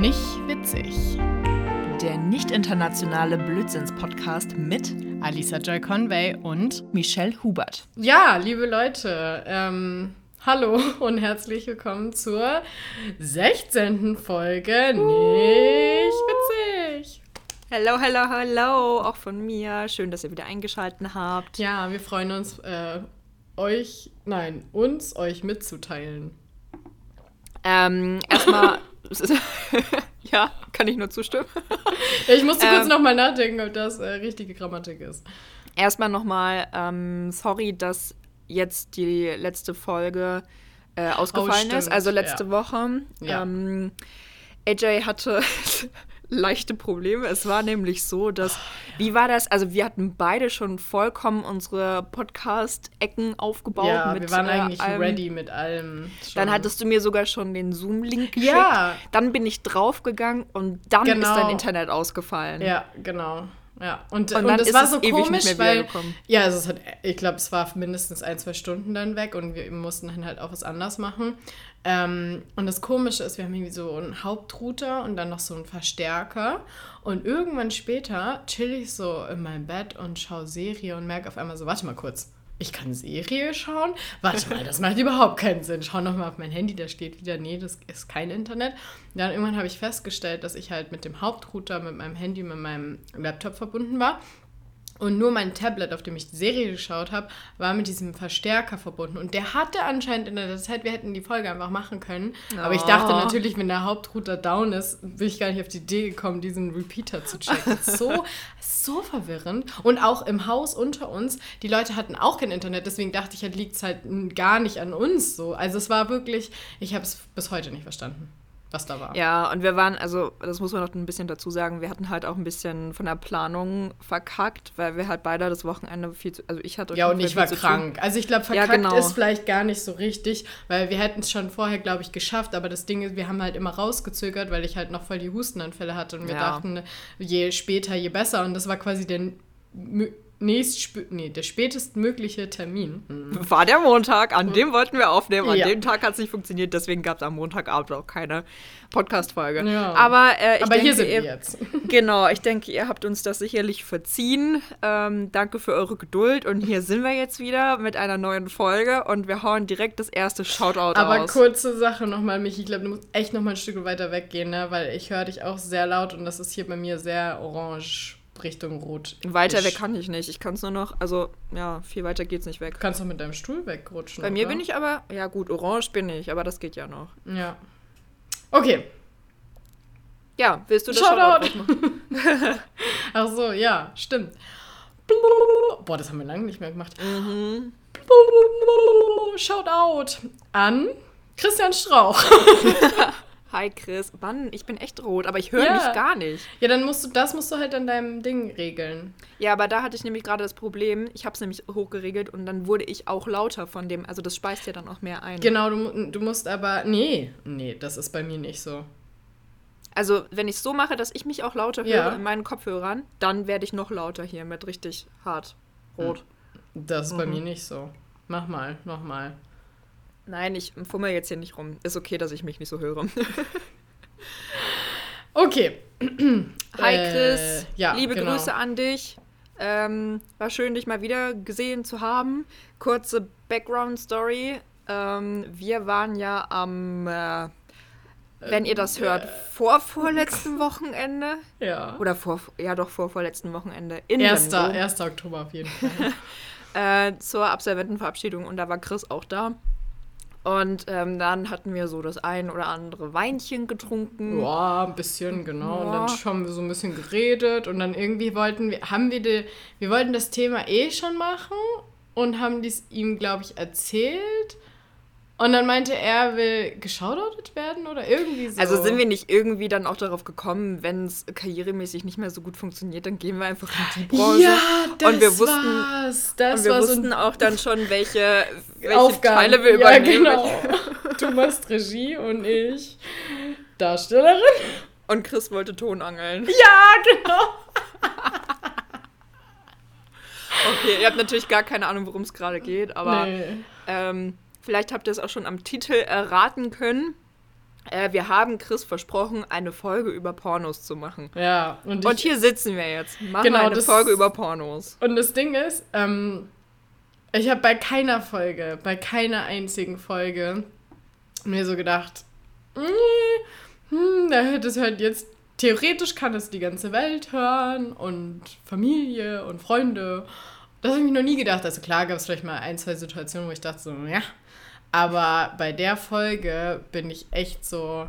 Nicht witzig. Der nicht internationale Blödsinns-Podcast mit Alisa Joy Conway und Michelle Hubert. Ja, liebe Leute, ähm, hallo und herzlich willkommen zur 16. Folge Nicht witzig. Hello, hello, hello, auch von mir. Schön, dass ihr wieder eingeschaltet habt. Ja, wir freuen uns, äh, euch, nein, uns euch mitzuteilen. Ähm, erstmal, ja, kann ich nur zustimmen. Ich musste kurz Ähm. nochmal nachdenken, ob das äh, richtige Grammatik ist. Erstmal nochmal, ähm, sorry, dass jetzt die letzte Folge äh, ausgefallen stimmt, ist, also letzte ja. Woche. Ja. Ähm, AJ hatte leichte Probleme. Es war nämlich so, dass, wie war das? Also wir hatten beide schon vollkommen unsere Podcast-Ecken aufgebaut. ja, mit, wir waren äh, eigentlich allem. ready mit allem. Schon. Dann hattest du mir sogar schon den Zoom-Link geschickt. Ja. Dann bin ich draufgegangen und dann ist Genau. dein Internet ausgefallen. Ja, genau. Ja, und, Und und, es war so komisch, weil. Ja, also es hat, ich glaube, es war mindestens ein, zwei Stunden dann weg und wir mussten dann halt auch was anders machen. Ähm, und das Komische ist, wir haben irgendwie so einen Hauptrouter und dann noch so einen Verstärker. Und irgendwann später chill ich so in meinem Bett und schaue Serie und merke auf einmal so, warte mal kurz. Ich kann Serie schauen? Warte mal, das macht überhaupt keinen Sinn. Schau noch mal auf mein Handy, da steht wieder, nee, das ist kein Internet. Dann irgendwann habe ich festgestellt, dass ich halt mit dem Hauptrouter, mit meinem Handy, mit meinem Laptop verbunden war. Und nur mein Tablet, auf dem ich die Serie geschaut habe, war mit diesem Verstärker verbunden. Und der hatte anscheinend in der Zeit, wir hätten die Folge einfach machen können. Aber ich dachte Oh. natürlich, wenn der Hauptrouter down ist, bin ich gar nicht auf die Idee gekommen, diesen Repeater zu checken. So, so verwirrend. Und auch im Haus unter uns, die Leute hatten auch kein Internet, deswegen dachte ich, halt liegt es halt gar nicht an uns so. Also es war wirklich, ich habe es bis heute nicht verstanden, was da war. Ja, und wir waren, also das muss man noch ein bisschen dazu sagen, wir hatten halt auch ein bisschen von der Planung verkackt, weil wir halt beide das Wochenende viel zu, also ich hatte Ja, und ich war krank. Also ich glaube, Ja, verkackt genau. ist vielleicht gar nicht so richtig, weil wir hätten es schon vorher, glaube ich, geschafft. Aber das Ding ist, wir haben halt immer rausgezögert, weil ich halt noch voll die Hustenanfälle hatte. Und wir Ja. dachten, je später, je besser. Und das war quasi der nächst, nee, der spätestmögliche Termin. Hm. War der Montag, an dem wollten wir aufnehmen, an Ja. dem Tag hat es nicht funktioniert, deswegen gab es am Montagabend auch keine Podcast-Folge. Ja. Aber, äh, ich Aber denke, hier sind ihr, wir jetzt. Genau, ich denke, ihr habt uns das sicherlich verziehen. Ähm, danke für eure Geduld und hier sind wir jetzt wieder mit einer neuen Folge und wir hauen direkt das erste Shoutout Aber raus. kurze Sache nochmal, Michi. Ich glaube, du musst echt nochmal ein Stück weiter weggehen, ne? weil ich höre dich auch sehr laut und das ist hier bei mir sehr orange Richtung rot. Weiter weg kann ich nicht. Ich kann es nur noch, also ja, viel weiter geht's nicht weg. Du kannst doch mit deinem Stuhl wegrutschen. Bei mir oder? bin ich aber, ja gut, orange bin ich, aber das geht ja noch. Ja. Okay. Ja, willst du das Shoutout. Shoutout? Ach so, ja, stimmt. Boah, das haben wir lange nicht mehr gemacht. Mhm. Shoutout an Christian Strauch. Hi Chris. Mann, ich bin echt rot, aber ich höre Ja. mich gar nicht. Ja, dann musst du, das musst du halt an deinem Ding regeln. Ja, aber da hatte ich nämlich gerade das Problem, ich habe es nämlich hochgeregelt und dann wurde ich auch lauter von dem, also das speist ja dann auch mehr ein. Genau, du, du musst aber, nee, nee, das ist bei mir nicht so. Also, wenn ich es so mache, dass ich mich auch lauter höre Ja. in meinen Kopfhörern, dann werde ich noch lauter hier mit richtig hart rot. Das ist bei Mhm. mir nicht so. Mach mal, mach mal. Nein, ich fummel jetzt hier nicht rum. Ist okay, dass ich mich nicht so höre. Okay. Hi Äh, Chris, ja, liebe genau. Grüße an dich. Ähm, war schön, dich mal wieder gesehen zu haben. Kurze Background-Story. Ähm, wir waren ja am, äh, wenn ihr das hört, vor vorletzten Wochenende. Ja. Oder vor, ja doch, vor vorletzten Wochenende. In Erster, Lemgo. 1. Oktober auf jeden Fall. äh, zur Absolventenverabschiedung und da war Chris auch da. Und ähm, dann hatten wir so das ein oder andere Weinchen getrunken. Ja, ein bisschen, genau. Und Ja. dann haben wir so ein bisschen geredet und dann irgendwie wollten wir, haben wir, die, wir wollten das Thema eh schon machen und haben dies ihm, glaube ich, erzählt. Und dann meinte er, will geschaudert werden oder irgendwie so. Also sind wir nicht irgendwie dann auch darauf gekommen, wenn es karrieremäßig nicht mehr so gut funktioniert, dann gehen wir einfach in die Branche. Ja, das und wir wussten, war's. Das und wir war so wussten auch dann schon, welche, welche Aufgaben. Teile wir ja, übernehmen. genau. Du machst Regie und ich Darstellerin. Und Chris wollte Tonangeln. Ja, genau. Okay, ihr habt natürlich gar keine Ahnung, worum es gerade geht, aber nee. ähm, vielleicht habt ihr es auch schon am Titel erraten können. Äh, wir haben Chris versprochen, eine Folge über Pornos zu machen. Ja, und, und hier sitzen wir jetzt. Machen genau, eine Folge über Pornos. Und das Ding ist, ähm, ich habe bei keiner Folge, bei keiner einzigen Folge mir so gedacht, hm, das hört jetzt, theoretisch kann es die ganze Welt hören und Familie und Freunde. Das habe ich mir noch nie gedacht. Also klar gab es vielleicht mal ein, zwei Situationen, wo ich dachte so, ja. Aber bei der Folge bin ich echt so,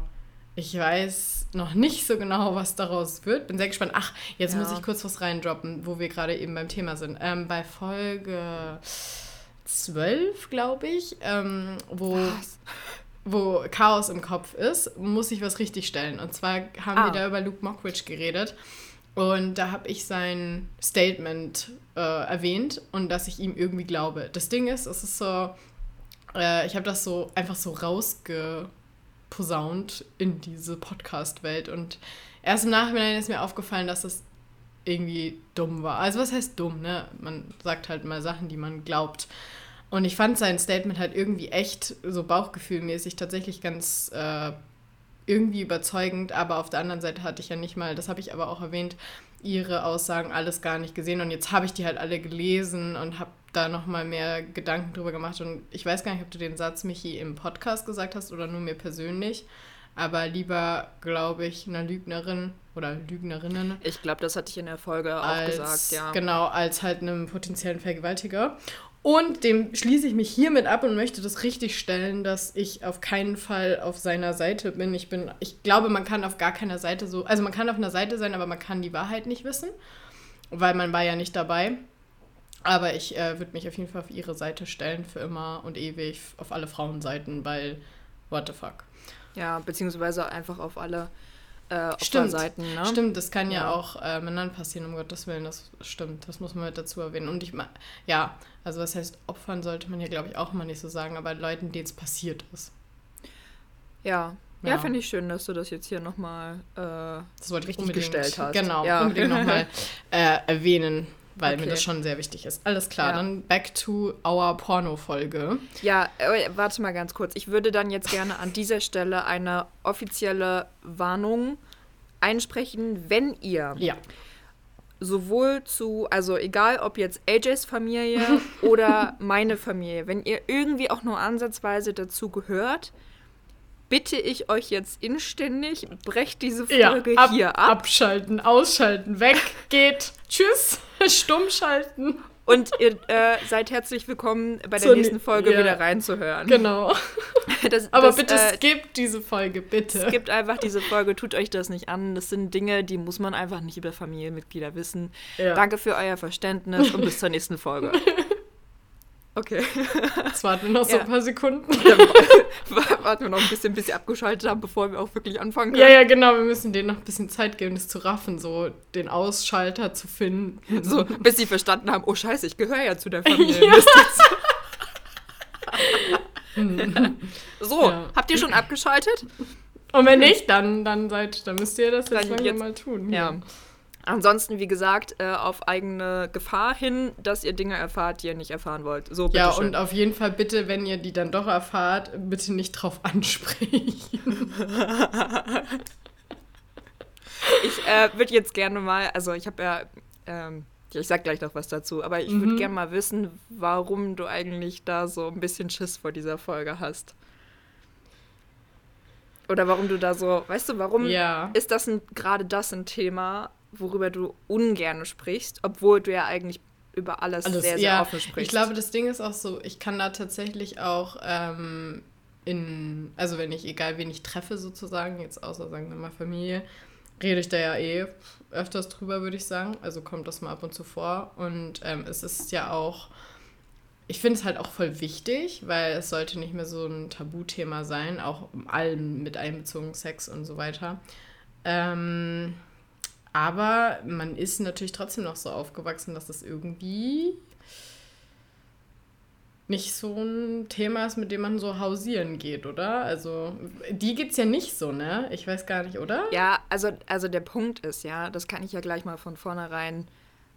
ich weiß noch nicht so genau, was daraus wird. Bin sehr gespannt. Ach, jetzt ja. muss ich kurz was reindroppen, wo wir gerade eben beim Thema sind. Ähm, bei Folge 12, glaube ich, ähm, wo, wo Chaos im Kopf ist, muss ich was richtigstellen. Und zwar haben ah. wir da über Luke Mockridge geredet. Und da habe ich sein Statement äh, erwähnt und dass ich ihm irgendwie glaube. Das Ding ist, es ist so, äh, ich habe das so einfach so rausgeposaunt in diese Podcast-Welt. Und erst im Nachhinein ist mir aufgefallen, dass das irgendwie dumm war. Also was heißt dumm, ne? Man sagt halt mal Sachen, die man glaubt. Und ich fand sein Statement halt irgendwie echt so bauchgefühlmäßig tatsächlich ganz äh, irgendwie überzeugend, aber auf der anderen Seite hatte ich ja nicht mal, das habe ich aber auch erwähnt, ihre Aussagen alles gar nicht gesehen und jetzt habe ich die halt alle gelesen und habe da nochmal mehr Gedanken drüber gemacht und ich weiß gar nicht, ob du den Satz, Michi, im Podcast gesagt hast oder nur mir persönlich, aber lieber, glaube ich, einer Lügnerin oder Lügnerinnen. Ich glaube, das hatte ich in der Folge auch gesagt, ja. Genau, als halt einem potenziellen Vergewaltiger. Und dem schließe ich mich hiermit ab und möchte das richtig stellen, dass ich auf keinen Fall auf seiner Seite bin. Ich bin, ich glaube, man kann auf gar keiner Seite so, also man kann auf einer Seite sein, aber man kann die Wahrheit nicht wissen, weil man war ja nicht dabei. Aber ich äh, würde mich auf jeden Fall auf ihre Seite stellen für immer und ewig auf alle Frauenseiten, weil what the fuck. Ja, beziehungsweise einfach auf alle äh, stimmt, Seiten, ne? Stimmt, das kann ja, ja auch äh, Männern passieren, um Gottes Willen, das stimmt, das muss man mit dazu erwähnen. Und ich meine, ja, also was heißt Opfern sollte man ja, glaube ich, auch immer nicht so sagen, aber Leuten, denen es passiert ist. Ja. Ja, ja finde ich schön, dass du das jetzt hier nochmal äh, das wollte richtig gestellt hast. Genau, ja. unbedingt nochmal äh, erwähnen, weil okay. mir das schon sehr wichtig ist. Alles klar, ja. dann back to our Porno-Folge. Ja, äh, warte mal ganz kurz. Ich würde dann jetzt gerne an dieser Stelle eine offizielle Warnung einsprechen, wenn ihr ja. sowohl zu, also egal ob jetzt AJs Familie oder meine Familie, wenn ihr irgendwie auch nur ansatzweise dazu gehört, bitte ich euch jetzt inständig, brecht diese Folge ja, ab, hier ab. Abschalten, ausschalten, weg, geht, tschüss, stumm schalten. Und ihr äh, seid herzlich willkommen, bei der nächsten Folge ja. wieder reinzuhören. Genau. Das, Aber das, bitte äh, skippt diese Folge, bitte. Skippt einfach diese Folge, tut euch das nicht an. Das sind Dinge, die muss man einfach nicht über Familienmitglieder wissen. Ja. Danke für euer Verständnis und bis zur nächsten Folge. Okay. Jetzt warten wir noch so ja. ein paar Sekunden. warten wir noch ein bisschen, bis sie abgeschaltet haben, bevor wir auch wirklich anfangen können. Ja, ja, genau. Wir müssen denen noch ein bisschen Zeit geben, das zu raffen, so den Ausschalter zu finden. So, bis sie verstanden haben, oh scheiße, ich gehöre ja zu der Familie. Ja. so, ja. habt ihr schon abgeschaltet? Und wenn nicht, dann, dann, seid, dann müsst ihr das jetzt, jetzt mal tun. Ja. Ansonsten, wie gesagt, äh, auf eigene Gefahr hin, dass ihr Dinge erfahrt, die ihr nicht erfahren wollt. So, ja, und auf jeden Fall bitte, wenn ihr die dann doch erfahrt, bitte nicht drauf ansprechen. ich äh, würde jetzt gerne mal, also ich habe ja, ähm, ich sag gleich noch was dazu, aber ich würde mhm. gerne mal wissen, warum du eigentlich da so ein bisschen Schiss vor dieser Folge hast. Oder warum du da so, weißt du, warum ja. ist das gerade das ein Thema, worüber du ungern sprichst, obwohl du ja eigentlich über alles, alles sehr, sehr ja, offen sprichst. Ich glaube, das Ding ist auch so, ich kann da tatsächlich auch ähm, in, also wenn ich, egal wen ich treffe sozusagen, jetzt außer sagen wir mal Familie, rede ich da ja eh öfters drüber, würde ich sagen. Also kommt das mal ab und zu vor. Und ähm, es ist ja auch, ich finde es halt auch voll wichtig, weil es sollte nicht mehr so ein Tabuthema sein, auch allem mit einbezogen Sex und so weiter. Ähm, aber man ist natürlich trotzdem noch so aufgewachsen, dass das irgendwie nicht so ein Thema ist, mit dem man so hausieren geht, oder? Also, die geht's ja nicht so, ne? Ich weiß gar nicht, oder? Ja, also, also der Punkt ist, ja, das kann ich ja gleich mal von vornherein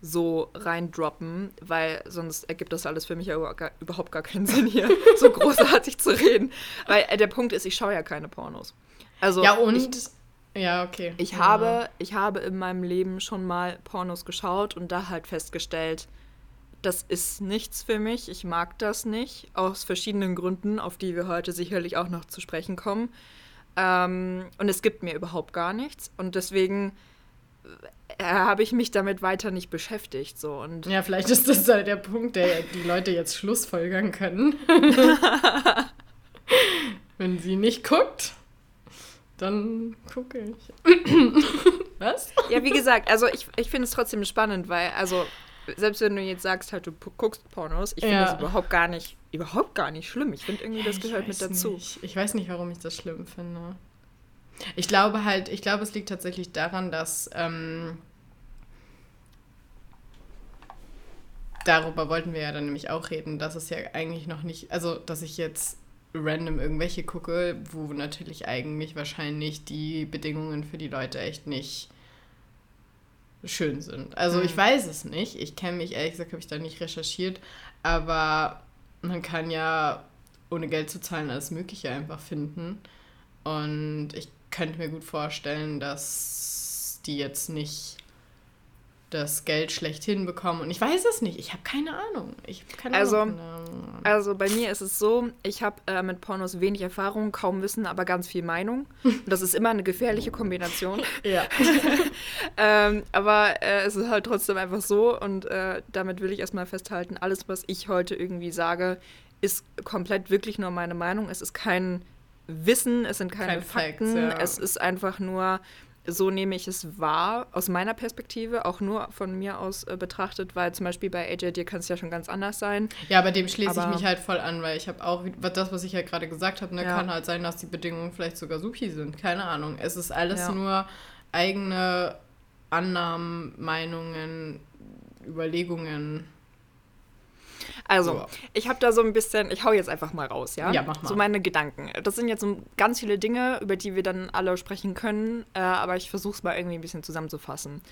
so reindroppen, weil sonst ergibt das alles für mich ja überhaupt gar keinen Sinn hier, so großartig zu reden. Weil äh, der Punkt ist, ich schaue ja keine Pornos. Also ja, und. Ich, ja, okay. Ich, ja. habe, ich habe in meinem Leben schon mal Pornos geschaut und da halt festgestellt, das ist nichts für mich. Ich mag das nicht. Aus verschiedenen Gründen, auf die wir heute sicherlich auch noch zu sprechen kommen. Ähm, und es gibt mir überhaupt gar nichts. Und deswegen äh, habe ich mich damit weiter nicht beschäftigt. So. Und ja, vielleicht ist das halt der Punkt, der die Leute jetzt schlussfolgern können. Wenn sie nicht guckt, dann gucke ich. Was? Ja, wie gesagt, also ich, ich finde es trotzdem spannend, weil, also, selbst wenn du jetzt sagst, halt, du guckst Pornos, ich finde Ja. das überhaupt gar nicht, überhaupt gar nicht schlimm. Ich finde irgendwie, das Ich gehört mit dazu. Nicht. Ich weiß nicht, warum ich das schlimm finde. Ich glaube halt, ich glaube, es liegt tatsächlich daran, dass ähm, darüber wollten wir ja dann nämlich auch reden, dass es ja eigentlich noch nicht, also dass ich jetzt random irgendwelche gucke, wo natürlich eigentlich wahrscheinlich die Bedingungen für die Leute echt nicht schön sind. Also ich Hm. weiß es nicht. Ich kenne mich, ehrlich gesagt, habe ich da nicht recherchiert, aber man kann ja ohne Geld zu zahlen alles Mögliche einfach finden. Und ich könnte mir gut vorstellen, dass die jetzt nicht das Geld schlecht hinbekommen. Und ich weiß es nicht. Ich habe keine Ahnung. Ich habe keine Also, Ahnung. Also bei mir ist es so, ich habe äh, mit Pornos wenig Erfahrung, kaum Wissen, aber ganz viel Meinung. Und das ist immer eine gefährliche Kombination. Ja. ähm, aber äh, es ist halt trotzdem einfach so und äh, damit will ich erstmal festhalten, alles, was ich heute irgendwie sage, ist komplett wirklich nur meine Meinung. Es ist kein Wissen, es sind keine Kein Facts, Fakten, ja. es ist einfach nur, so nehme ich es wahr, aus meiner Perspektive, auch nur von mir aus äh, betrachtet, weil zum Beispiel bei AJ, dir kann es ja schon ganz anders sein. Ja, aber dem schließe ich mich halt voll an, weil ich habe auch, das, was ich ja gerade gesagt habe, ne, Ja. kann halt sein, dass die Bedingungen vielleicht sogar supi sind. Keine Ahnung. Es ist alles Ja. nur eigene Annahmen, Meinungen, Überlegungen. Also, Ja. ich habe da so ein bisschen, ich hau jetzt einfach mal raus, ja? Ja, mach mal. So meine Gedanken. Das sind jetzt so ganz viele Dinge, über die wir dann alle sprechen können, äh, aber ich versuche es mal irgendwie ein bisschen zusammenzufassen.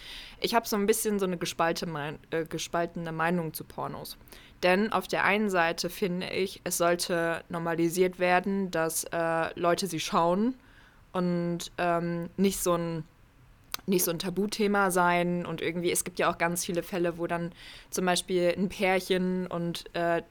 Ich habe so ein bisschen so eine gespalte Mein äh, gespaltene Meinung zu Pornos. Denn auf der einen Seite finde ich, es sollte normalisiert werden, dass äh, Leute sie schauen und ähm, nicht so ein nicht so ein Tabuthema sein und irgendwie, es gibt ja auch ganz viele Fälle, wo dann zum Beispiel ein Pärchen und äh,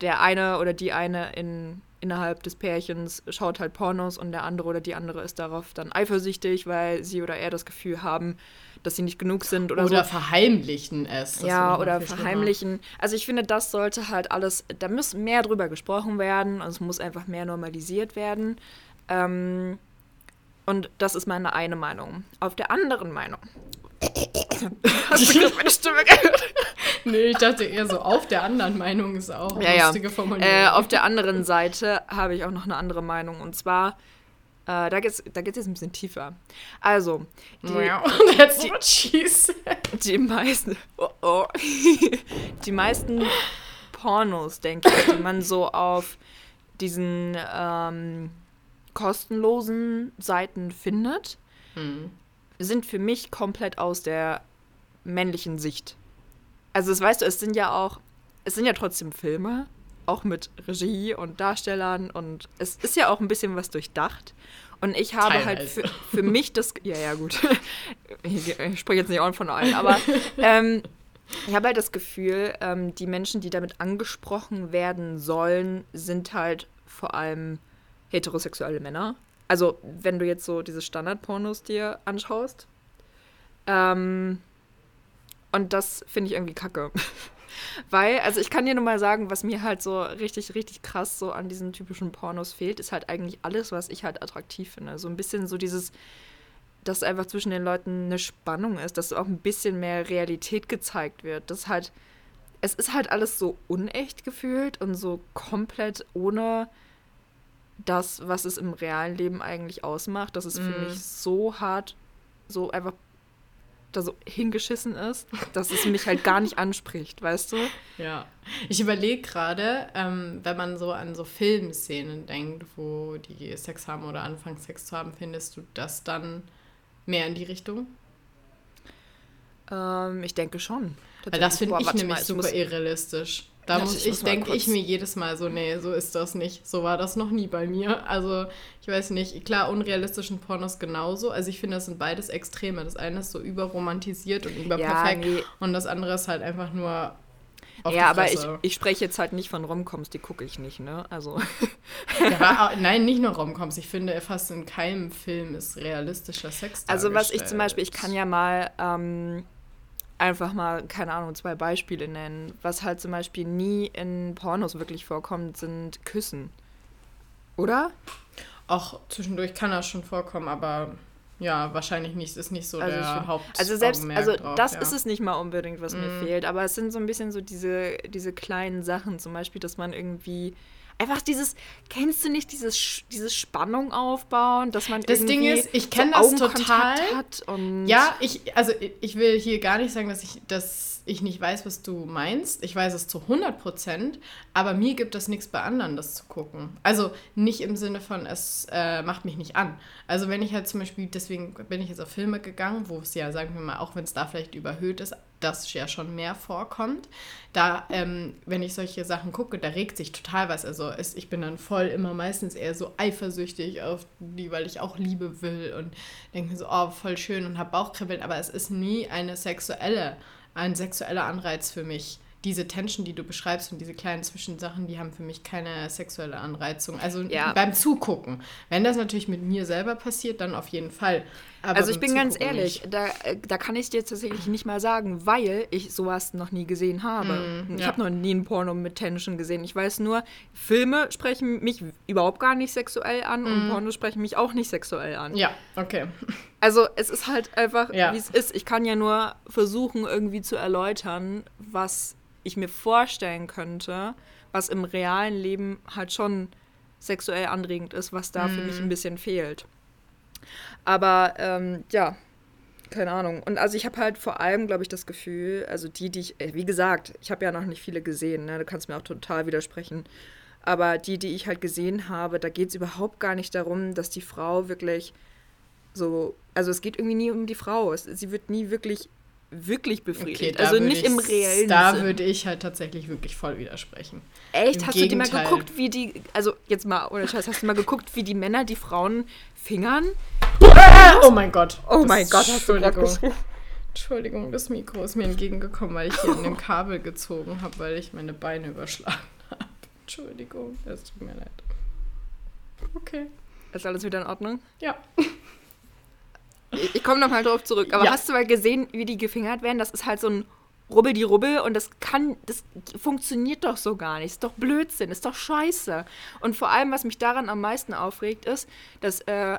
der eine oder die eine in, innerhalb des Pärchens schaut halt Pornos und der andere oder die andere ist darauf dann eifersüchtig, weil sie oder er das Gefühl haben, dass sie nicht genug sind oder, Oder so. verheimlichen es. Ja, oder viel schlimmer. verheimlichen. Also ich finde, das sollte halt alles, da muss mehr drüber gesprochen werden und es muss einfach mehr normalisiert werden. Ähm, und das ist meine eine Meinung. Auf der anderen Meinung. Hast du gerade meine Stimme gehört? Nee, ich dachte eher so, auf der anderen Meinung ist auch eine Ja, lustige Formulierung. Äh, auf der anderen Seite habe ich auch noch eine andere Meinung. Und zwar, äh, da geht es da geht's jetzt ein bisschen tiefer. Also, die, und jetzt die Cheese. die meisten, oh, oh, die meisten Pornos, denke ich, die man so auf diesen ähm, kostenlosen Seiten findet, Hm. sind für mich komplett aus der männlichen Sicht. Also, das weißt du, es sind ja auch, es sind ja trotzdem Filme, auch mit Regie und Darstellern und es ist ja auch ein bisschen was durchdacht. Und ich habe halt Teilweise. für, für mich das, ja, ja, gut. Ich, ich spreche jetzt nicht auch von allen, aber ähm, ich habe halt das Gefühl, ähm, die Menschen, die damit angesprochen werden sollen, sind halt vor allem heterosexuelle Männer. Also, wenn du jetzt so diese Standardpornos dir anschaust. Ähm, und das finde ich irgendwie kacke. Weil, also ich kann dir nur mal sagen, was mir halt so richtig, richtig krass so an diesen typischen Pornos fehlt, ist halt eigentlich alles, was ich halt attraktiv finde. So ein bisschen so dieses, dass einfach zwischen den Leuten eine Spannung ist, dass auch ein bisschen mehr Realität gezeigt wird. Das halt, es ist halt alles so unecht gefühlt und so komplett ohne das, was es im realen Leben eigentlich ausmacht. Das ist für Mhm. mich so hart, so einfach da so hingeschissen ist, dass es mich halt gar nicht anspricht, weißt du? Ja. Ich überlege gerade, ähm, wenn man so an so Filmszenen denkt, wo die Sex haben oder anfangen Sex zu haben, findest du das dann mehr in die Richtung? Ähm, ich denke schon. Weil das finde ich nämlich mal, super irrealistisch. Da muss ich, denke ich mir jedes Mal so, nee, so ist das nicht. So war das noch nie bei mir. Also, ich weiß nicht, klar, unrealistischen Pornos genauso. Also, ich finde, das sind beides Extreme. Das eine ist so überromantisiert und überperfekt. Ja, nee. Und das andere ist halt einfach nur. ja, aber ich, ich spreche jetzt halt nicht von Romcoms, die gucke ich nicht, ne? Also. ja, nein, nicht nur Romcoms. Ich finde, fast in keinem Film ist realistischer Sex. Also, was ich zum Beispiel, ich kann ja mal. Ähm, einfach mal, keine Ahnung, zwei Beispiele nennen. Was halt zum Beispiel nie in Pornos wirklich vorkommt, sind Küssen. Oder? Auch zwischendurch kann das schon vorkommen, aber ja, wahrscheinlich nicht, ist nicht so also der find, Haupt. Also selbst, also drauf, das ja. ist es nicht mal unbedingt, was mm. mir fehlt, aber es sind so ein bisschen so diese, diese kleinen Sachen, zum Beispiel, dass man irgendwie einfach dieses, kennst du nicht dieses, dieses Spannung aufbauen, dass man das Ding ist, ich kenne so das total. Hat und ja, ich, also ich will hier gar nicht sagen, dass ich, dass ich nicht weiß, was du meinst. Ich weiß es zu 100 Prozent, aber mir gibt es nichts bei anderen, das zu gucken. Also nicht im Sinne von, es äh, macht mich nicht an. Also wenn ich halt zum Beispiel, deswegen bin ich jetzt auf Filme gegangen, wo es ja, sagen wir mal, auch wenn es da vielleicht überhöht ist, das ja schon mehr vorkommt. Da, ähm, wenn ich solche Sachen gucke, da regt sich total was. Also es, ich bin dann voll immer meistens eher so eifersüchtig auf die, weil ich auch Liebe will und denke so, oh, voll schön und habe Bauchkribbeln. Aber es ist nie eine sexuelle, ein sexueller Anreiz für mich diese Tension, die du beschreibst und diese kleinen Zwischensachen, die haben für mich keine sexuelle Anreizung. Also ja. beim Zugucken. Wenn das natürlich mit mir selber passiert, dann auf jeden Fall. Aber also ich bin ganz ehrlich, da, äh, da kann ich dir tatsächlich nicht mal sagen, weil ich sowas noch nie gesehen habe. Mm, ich ja. habe noch nie ein Porno mit Tension gesehen. Ich weiß nur, Filme sprechen mich überhaupt gar nicht sexuell an mm. und mhm. Pornos sprechen mich auch nicht sexuell an. Ja, okay. Also es ist halt einfach, ja. wie es ist. Ich kann ja nur versuchen, irgendwie zu erläutern, was ich mir vorstellen könnte, was im realen Leben halt schon sexuell anregend ist, was da mm. für mich mhm. ein bisschen fehlt. Aber ähm, ja, keine Ahnung. Und also ich habe halt vor allem, glaube ich, das Gefühl, also die, die ich, äh, wie gesagt, ich habe ja noch nicht viele gesehen, ne? du kannst mir auch total widersprechen. Aber die, die ich halt gesehen habe, da geht es überhaupt gar nicht darum, dass die Frau wirklich so, also es geht irgendwie nie um die Frau. Es, sie wird nie wirklich wirklich befriedigt. Okay, also nicht im reellen Da Sinn. würde ich halt tatsächlich wirklich voll widersprechen. Echt? Im hast Gegenteil. du dir mal geguckt, wie die, also jetzt mal, oder Scheiß, hast du mal geguckt, wie die Männer die Frauen fingern? Oh mein Gott. Oh mein Gott, hast du Entschuldigung. Entschuldigung, das Mikro ist mir entgegengekommen, weil ich hier in dem Kabel gezogen habe, weil ich meine Beine überschlagen habe. Entschuldigung, es tut mir leid. Okay. Ist alles wieder in Ordnung? Ja. Ich komme nochmal drauf zurück. Aber ja. hast du mal gesehen, wie die gefingert werden? Das ist halt so ein Rubbel die Rubbel und das kann, das funktioniert doch so gar nicht. Ist doch Blödsinn, ist doch scheiße. Und vor allem, was mich daran am meisten aufregt, ist, dass äh,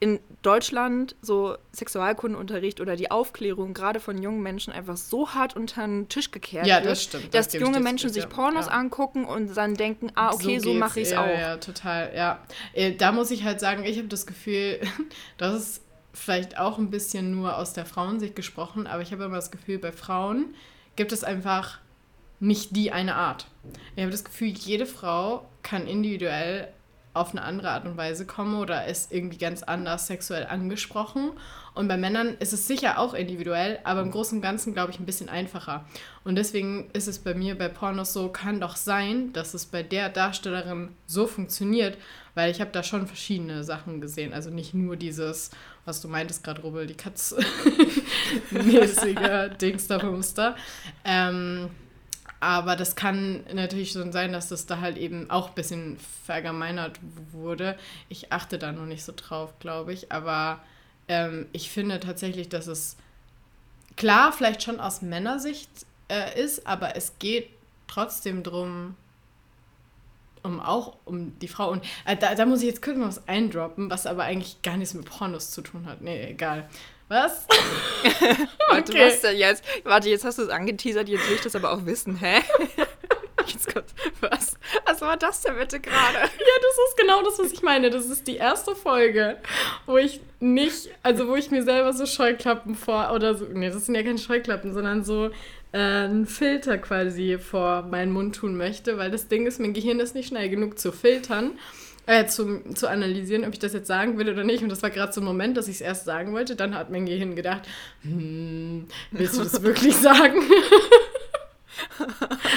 in Deutschland so Sexualkundenunterricht oder die Aufklärung gerade von jungen Menschen einfach so hart unter den Tisch gekehrt ja, das stimmt, dass das junge Menschen sich Pornos ja. angucken und dann denken, ah, okay, so, so mache ich es ja, auch. Ja, total, ja. Äh, da muss ich halt sagen, ich habe das Gefühl, dass es vielleicht auch ein bisschen nur aus der Frauensicht gesprochen, aber ich habe immer das Gefühl, bei Frauen gibt es einfach nicht die eine Art. Ich habe das Gefühl, jede Frau kann individuell auf eine andere Art und Weise kommen oder ist irgendwie ganz anders sexuell angesprochen. Und bei Männern ist es sicher auch individuell, aber im Großen und Ganzen, glaube ich, ein bisschen einfacher. Und deswegen ist es bei mir bei Pornos so, kann doch sein, dass es bei der Darstellerin so funktioniert, weil ich habe da schon verschiedene Sachen gesehen. Also nicht nur dieses, was du meintest gerade, Rubbel, die Katz mäßige Dings da. Ähm, aber das kann natürlich schon sein, dass das da halt eben auch ein bisschen verallgemeinert wurde. Ich achte da noch nicht so drauf, glaube ich. Aber ähm, ich finde tatsächlich, dass es klar vielleicht schon aus Männersicht äh, ist, aber es geht trotzdem darum, um auch um die Frau. Und äh, da, da muss ich jetzt kurz mal was eindroppen, was aber eigentlich gar nichts mit Pornos zu tun hat. Nee, egal. Was? Warte, okay. was denn jetzt? Warte, jetzt hast du es angeteasert, jetzt will ich das aber auch wissen, hä? jetzt kommt, was? Was war das denn bitte gerade? Ja, das ist genau das, was ich meine. Das ist die erste Folge, wo ich nicht, also wo ich mir selber so Scheuklappen vor, oder so, nee, das sind ja keine Scheuklappen, sondern so äh, einen Filter quasi vor meinen Mund tun möchte, weil das Ding ist, mein Gehirn ist nicht schnell genug zu filtern äh, zu, zu analysieren, ob ich das jetzt sagen will oder nicht. Und das war gerade so ein Moment, dass ich es erst sagen wollte. Dann hat mein Gehirn gedacht, hm, willst du das wirklich sagen?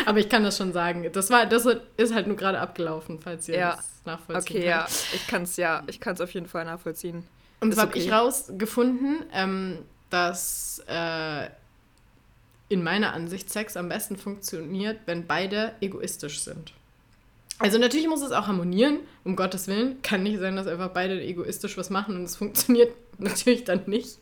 Aber ich kann das schon sagen. Das, war, das ist halt nur gerade abgelaufen, falls ihr Ja. das nachvollziehen Okay, könnt. ja, ich kann es ja, ich kann es auf jeden Fall nachvollziehen. Und zwar habe okay. ich rausgefunden, ähm, dass äh, in meiner Ansicht Sex am besten funktioniert, wenn beide egoistisch sind. Also natürlich muss es auch harmonieren, um Gottes Willen. Kann nicht sein, dass einfach beide egoistisch was machen und es funktioniert natürlich dann nicht.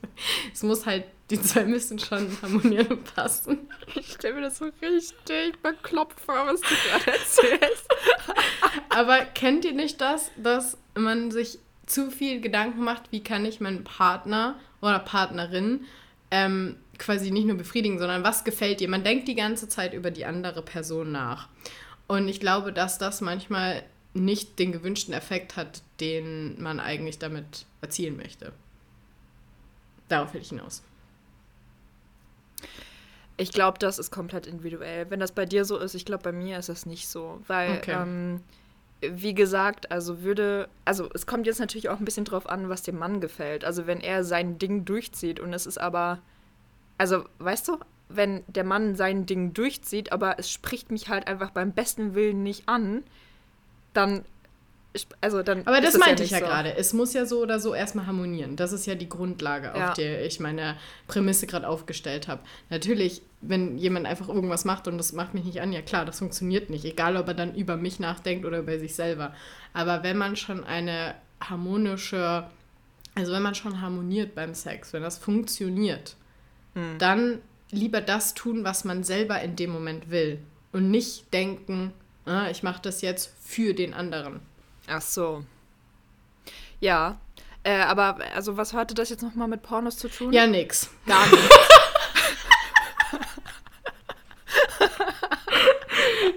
Es muss halt, die zwei müssen schon harmonieren und passen. Ich stelle mir das so richtig bekloppt vor, was du gerade erzählst. Aber kennt ihr nicht das, dass man sich zu viel Gedanken macht, wie kann ich meinen Partner oder Partnerin ähm, quasi nicht nur befriedigen, sondern was gefällt dir? Man denkt die ganze Zeit über die andere Person nach. Und ich glaube, dass das manchmal nicht den gewünschten Effekt hat, den man eigentlich damit erzielen möchte. Darauf will ich hinaus. Ich glaube, das ist komplett individuell. Wenn das bei dir so ist, ich glaube, bei mir ist das nicht so. Weil, Okay. ähm, wie gesagt, also würde, also es kommt jetzt natürlich auch ein bisschen drauf an, was dem Mann gefällt. Also wenn er sein Ding durchzieht und es ist aber, also weißt du, wenn der Mann sein Ding durchzieht, aber es spricht mich halt einfach beim besten Willen nicht an, dann, also dann. Aber das ja meinte ich nicht ja so. gerade. Es muss ja so oder so erstmal harmonieren. Das ist ja die Grundlage, auf Ja. der ich meine Prämisse gerade aufgestellt habe. Natürlich, wenn jemand einfach irgendwas macht und das macht mich nicht an, ja klar, das funktioniert nicht. Egal, ob er dann über mich nachdenkt oder über sich selber. Aber wenn man schon eine harmonische, also wenn man schon harmoniert beim Sex, wenn das funktioniert, Hm. dann lieber das tun, was man selber in dem Moment will. Und nicht denken, ah, ich mache das jetzt für den anderen. Ach so. Ja. Äh, aber, also, was hatte das jetzt nochmal mit Pornos zu tun? Ja, nix. gar nicht.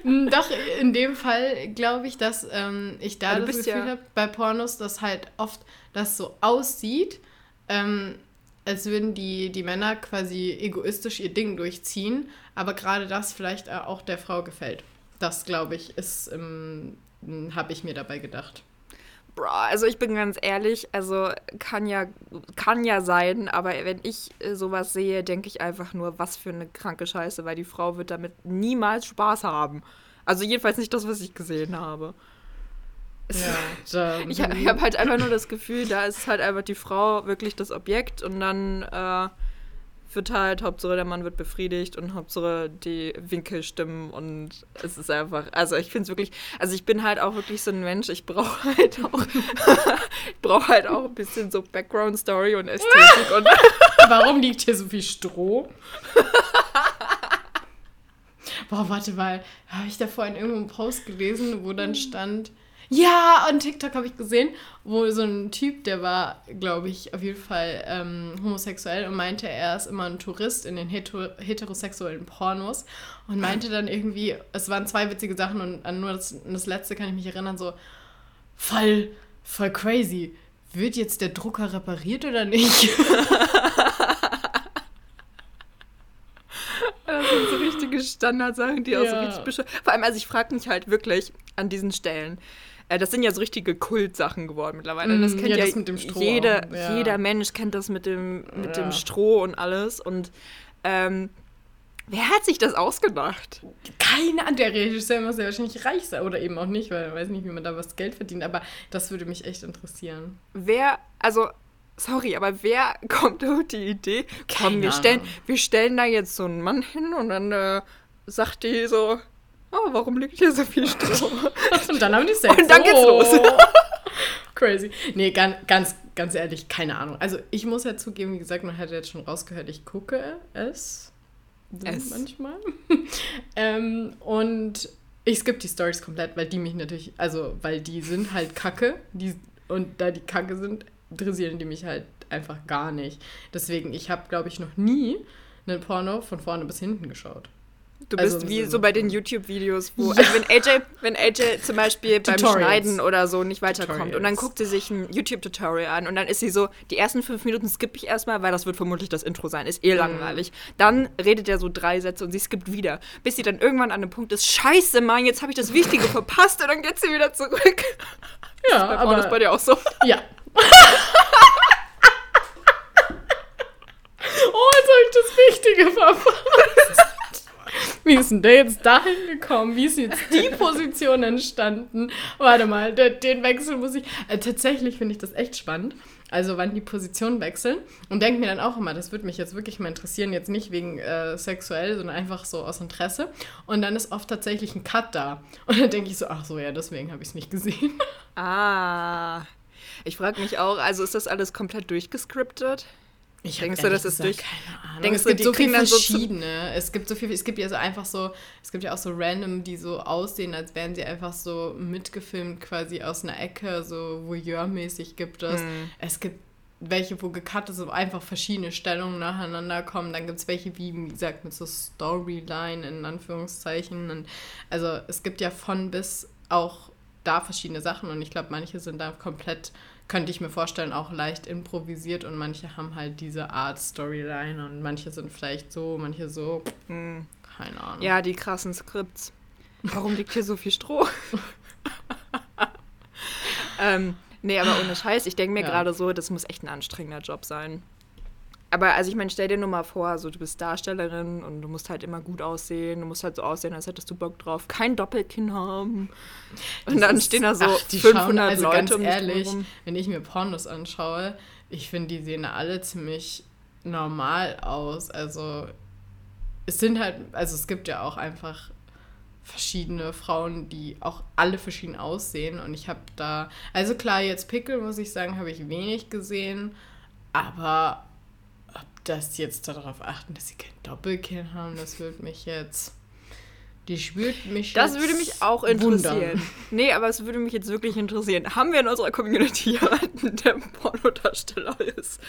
Mm, Doch, in dem Fall glaube ich, dass ähm, ich da du das Gefühl ja- habe, bei Pornos, dass halt oft das so aussieht, ähm, als würden die, die Männer quasi egoistisch ihr Ding durchziehen, aber gerade das vielleicht auch der Frau gefällt. Das, glaube ich, ist, ähm, habe ich mir dabei gedacht. Bro, also ich bin ganz ehrlich, also kann ja, kann ja sein, aber wenn ich äh, sowas sehe, denke ich einfach nur, was für eine kranke Scheiße, weil die Frau wird damit niemals Spaß haben. Also jedenfalls nicht das, was ich gesehen habe. Ja, Ich, habe halt einfach nur das Gefühl, da ist halt einfach die Frau wirklich das Objekt und dann äh, wird halt, Hauptsache der Mann wird befriedigt und Hauptsache die Winkel stimmen und es ist einfach, also ich finde es wirklich, also ich bin halt auch wirklich so ein Mensch, ich brauche halt auch, ich brauche halt auch ein bisschen so Background-Story und Ästhetik und Warum liegt hier so viel Stroh? Boah, warte mal. Habe ich da vorhin irgendwo einen Post gelesen, wo dann stand. Ja, on TikTok habe ich gesehen, wo so ein Typ, der war, glaube ich, auf jeden Fall ähm, homosexuell und meinte, er ist immer ein Tourist in den hetero heterosexuellen Pornos und meinte dann irgendwie, es waren zwei witzige Sachen und an nur das, das letzte kann ich mich erinnern, so voll, voll crazy. Wird jetzt der Drucker repariert oder nicht? Das sind so richtige Standardsachen, die auch so Ja. richtig bescheuert. Vor allem, also ich frage mich halt wirklich an diesen Stellen. Äh, das sind ja so richtige Kultsachen geworden mittlerweile. Das Mm, kennt ja, ja, das mit dem Stroh jeder, ja. jeder Mensch kennt das mit dem, mit Ja. dem Stroh und alles. Und ähm, wer hat sich das ausgedacht? Keine Ahnung, der Regisseur muss ja wahrscheinlich reich sein oder eben auch nicht, weil er weiß nicht, wie man da was Geld verdient, aber das würde mich echt interessieren. Wer, also, sorry, aber wer kommt auf die Idee, komm, wir stellen, wir stellen da jetzt so einen Mann hin und dann äh, sagt die so, oh, warum liegt hier so viel Stroh? Und dann haben die Sex. Und dann geht's los. Crazy. Nee, ganz, ganz, ganz ehrlich, keine Ahnung. Also ich muss ja zugeben, wie gesagt, man hat jetzt schon rausgehört, ich gucke es. Es. Manchmal. ähm, und ich skippe die Stories komplett, weil die mich natürlich, also weil die sind halt kacke. Die, und da die kacke sind, interessieren die mich halt einfach gar nicht. Deswegen, ich habe, glaube ich, noch nie einen Porno von vorne bis hinten geschaut. Du Also bist im wie so bei den YouTube-Videos, wo, Ja. also wenn AJ, wenn AJ zum Beispiel beim Tutorials. Schneiden oder so nicht weiterkommt und dann Tutorials. guckt sie sich ein YouTube-Tutorial an und dann ist sie so, die ersten fünf Minuten skippe ich erstmal, weil das wird vermutlich das Intro sein, ist eh Mhm. langweilig. Dann redet er so drei Sätze und sie skippt wieder, bis sie dann irgendwann an einem Punkt ist, scheiße, Mann, jetzt habe ich das Wichtige verpasst und dann geht sie wieder zurück. Ja, Bei Pornos bei dir auch so. Ja. oh, jetzt habe ich das Wichtige verpasst. wie ist denn der jetzt dahin gekommen? Wie ist jetzt die Position entstanden? Warte mal, den, den Wechsel muss ich. Äh, tatsächlich finde ich das echt spannend. Also wann die Positionen wechseln. Und denke mir dann auch immer, das würde mich jetzt wirklich mal interessieren, jetzt nicht wegen äh, sexuell, sondern einfach so aus Interesse. Und dann ist oft tatsächlich ein Cut da. Und dann denke ich so, ach so, ja, deswegen habe ich es nicht gesehen. Ah. Ich frage mich auch, also ist das alles komplett durchgescriptet? Ich Denkst du, das ist durch? Keine Ahnung. Denkst es gibt so viele dann so verschiedene. es gibt so viel, es gibt ja so einfach so, es gibt ja auch so random, die so aussehen, als wären sie einfach so mitgefilmt quasi aus einer Ecke, so Voyeur-mäßig gibt es. Hm. Es gibt welche, wo gecuttet ist, wo einfach verschiedene Stellungen nacheinander kommen. Dann gibt es welche, wie, wie gesagt, mit so Storyline in Anführungszeichen. Und also es gibt ja von bis auch da verschiedene Sachen und ich glaube, manche sind da komplett, könnte ich mir vorstellen, auch leicht improvisiert und manche haben halt diese Art Storyline und manche sind vielleicht so, manche so, Hm. keine Ahnung. Ja, die krassen Skripts. Warum liegt hier so viel Stroh? ähm, nee, aber ohne Scheiß, ich denke mir Ja. gerade so, das muss echt ein anstrengender Job sein. Aber also ich meine, stell dir nur mal vor, so du bist Darstellerin und du musst halt immer gut aussehen, du musst halt so aussehen, als hättest du Bock drauf, kein Doppelkinn haben. Und dann Das stehen da so ach, die 500 schauen, also Leute ganz um ehrlich, wenn ich mir Pornos anschaue, ich finde, die sehen alle ziemlich normal aus. Also es sind halt, also es gibt ja auch einfach verschiedene Frauen, die auch alle verschieden aussehen. Und ich habe da, also klar, jetzt Pickel, muss ich sagen, habe ich wenig gesehen. Aber ob das jetzt darauf achten, dass sie kein Doppelkinn haben, das würde mich jetzt, die spürt mich Das würde mich auch wundern. interessieren. Nee, aber es würde mich jetzt wirklich interessieren. Haben wir in unserer Community jemanden, der Pornodarsteller ist?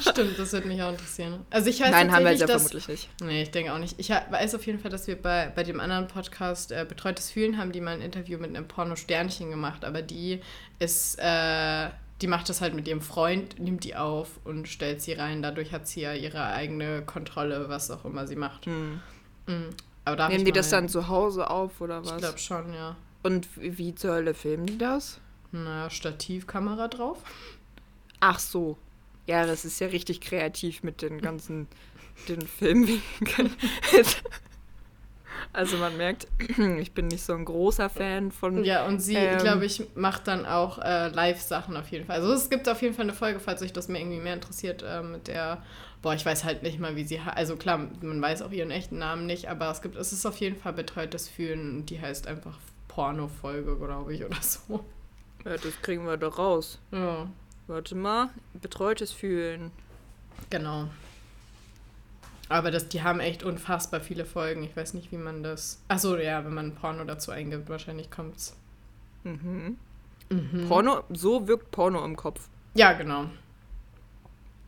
Stimmt, das würde mich auch interessieren. Also ich weiß Nein, haben wir sehr dass, vermutlich nicht. Nee, ich denke auch nicht. Ich weiß auf jeden Fall, dass wir bei, bei dem anderen Podcast äh, Betreutes Fühlen haben, die mal ein Interview mit einem Porno-Sternchen gemacht, aber die ist, äh, die macht das halt mit ihrem Freund, nimmt die auf und stellt sie rein. Dadurch hat sie ja ihre eigene Kontrolle, was auch immer sie macht. Hm. Mhm. Aber Nehmen ich die das dann zu Hause auf oder Ich was? glaube schon, ja. Und wie, zur Hölle filmen die das? Naja, Stativkamera drauf. Ach so. Ja, das ist ja richtig kreativ mit den ganzen den Filmwinkeln. also man merkt, ich bin nicht so ein großer Fan von. Ja, und sie, Ähm. glaube ich, macht dann auch äh, Live-Sachen auf jeden Fall. Also es gibt auf jeden Fall eine Folge, falls euch das mir irgendwie mehr interessiert, äh, mit der, boah, ich weiß halt nicht mal, wie sie. Also klar, man weiß auch ihren echten Namen nicht, aber es gibt, es ist auf jeden Fall betreutes Fühlen und die heißt einfach Porno-Folge, glaube ich, oder so. Ja, das kriegen wir doch raus. Ja, Warte mal. Betreutes Fühlen. genau. Aber das, die haben echt unfassbar viele Folgen. Ich weiß nicht, wie man das. Achso, ja, wenn man Porno dazu eingibt, wahrscheinlich kommt's. Mhm. Mhm. Porno, so wirkt Porno im Kopf. Ja, genau.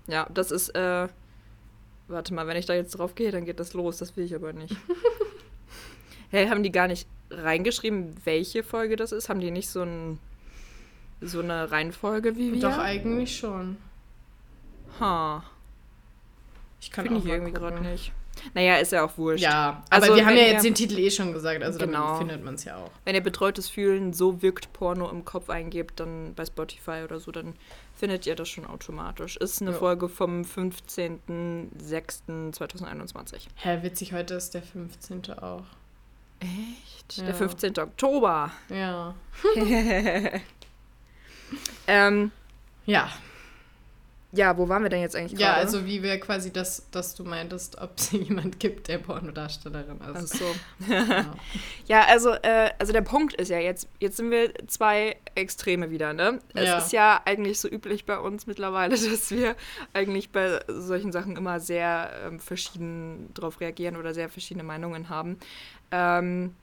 Ja, das ist, äh. Warte mal, wenn ich da jetzt drauf gehe, dann geht das los. Das will ich aber nicht. Hä, haben die gar nicht reingeschrieben, welche Folge das ist? Haben die nicht so ein so eine Reihenfolge wie wir? Doch, eigentlich schon. Ha, Ich kann finde auch ich irgendwie gerade nicht. Naja, ist ja auch wurscht. Ja, Also, aber wir haben ja ihr- jetzt den Titel eh schon gesagt, also Genau. damit findet man es ja auch. Wenn ihr betreutes Fühlen, so wirkt Porno im Kopf eingebt, dann bei Spotify oder so, dann findet ihr das schon automatisch. Ist eine Ja. Folge vom 15.06.2021. Hä, witzig, heute ist der 15. auch. Echt? Ja. Der 15. Oktober. Ja. ähm, Ja. Ja, wo waren wir denn jetzt eigentlich Ja, gerade? also wie wir quasi das, dass du meintest, ob es jemand gibt, der Pornodarstellerin ist. so. Ja. Ja, also, äh, also der Punkt ist ja jetzt, jetzt sind wir zwei Extreme wieder, ne? Es Ja. ist ja eigentlich so üblich bei uns mittlerweile, dass wir eigentlich bei solchen Sachen immer sehr ähm, verschieden drauf reagieren oder sehr verschiedene Meinungen haben. Ähm,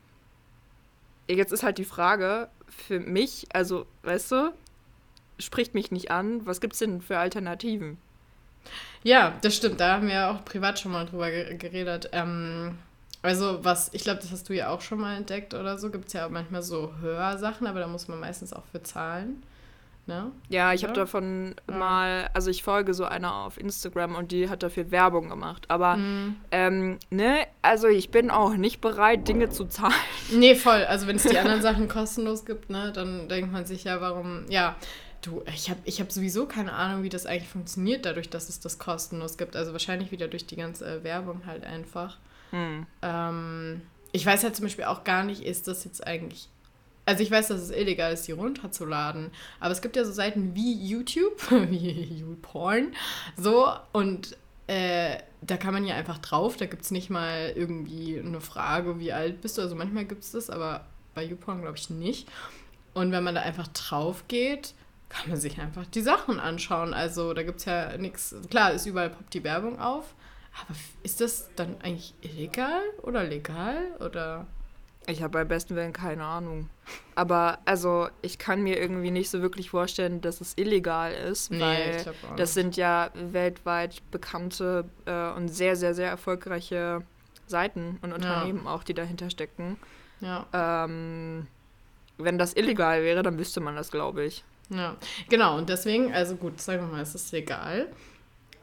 jetzt ist halt die Frage für mich, also, weißt du, spricht mich nicht an, was gibt's denn für Alternativen? Ja, das stimmt. Da haben wir ja auch privat schon mal drüber ge- geredet. Ähm, also was, ich glaube, das hast du ja auch schon mal entdeckt oder so. Gibt es ja auch manchmal so Hörsachen, aber da muss man meistens auch für zahlen. Ne? Ja, ich habe davon Ja. mal, also ich folge so einer auf Instagram und die hat dafür Werbung gemacht. Aber Mhm. ähm, ne, also ich bin auch nicht bereit, Dinge zu zahlen. Nee, voll. Also wenn es die anderen Sachen kostenlos gibt, ne, dann denkt man sich ja, warum, ja, du, ich habe ich hab sowieso keine Ahnung, wie das eigentlich funktioniert, dadurch, dass es das kostenlos gibt. Also wahrscheinlich wieder durch die ganze äh, Werbung halt einfach. Hm. Ähm, ich weiß halt zum Beispiel auch gar nicht, ist das jetzt eigentlich. Also ich weiß, dass es illegal ist, die runterzuladen. Aber es gibt ja so Seiten wie YouTube, wie YouPorn, so und äh, da kann man ja einfach drauf. Da gibt es nicht mal irgendwie eine Frage, wie alt bist du. Also manchmal gibt es das, aber bei YouPorn glaube ich nicht. Und wenn man da einfach drauf geht, kann man sich einfach die Sachen anschauen. Also da gibt es ja nichts. Klar, ist überall poppt die Werbung auf. Aber ist das dann eigentlich illegal oder legal oder? Ich habe beim besten Willen keine Ahnung. Aber also ich kann mir irgendwie nicht so wirklich vorstellen, dass es illegal ist, nee, weil das sind ja weltweit bekannte äh, und sehr, sehr, sehr erfolgreiche Seiten und Unternehmen ja. auch, die dahinter stecken. Ja. Ähm, wenn das illegal wäre, dann wüsste man das, glaube ich. Ja, genau. Und deswegen, also gut, sagen wir mal, es ist legal.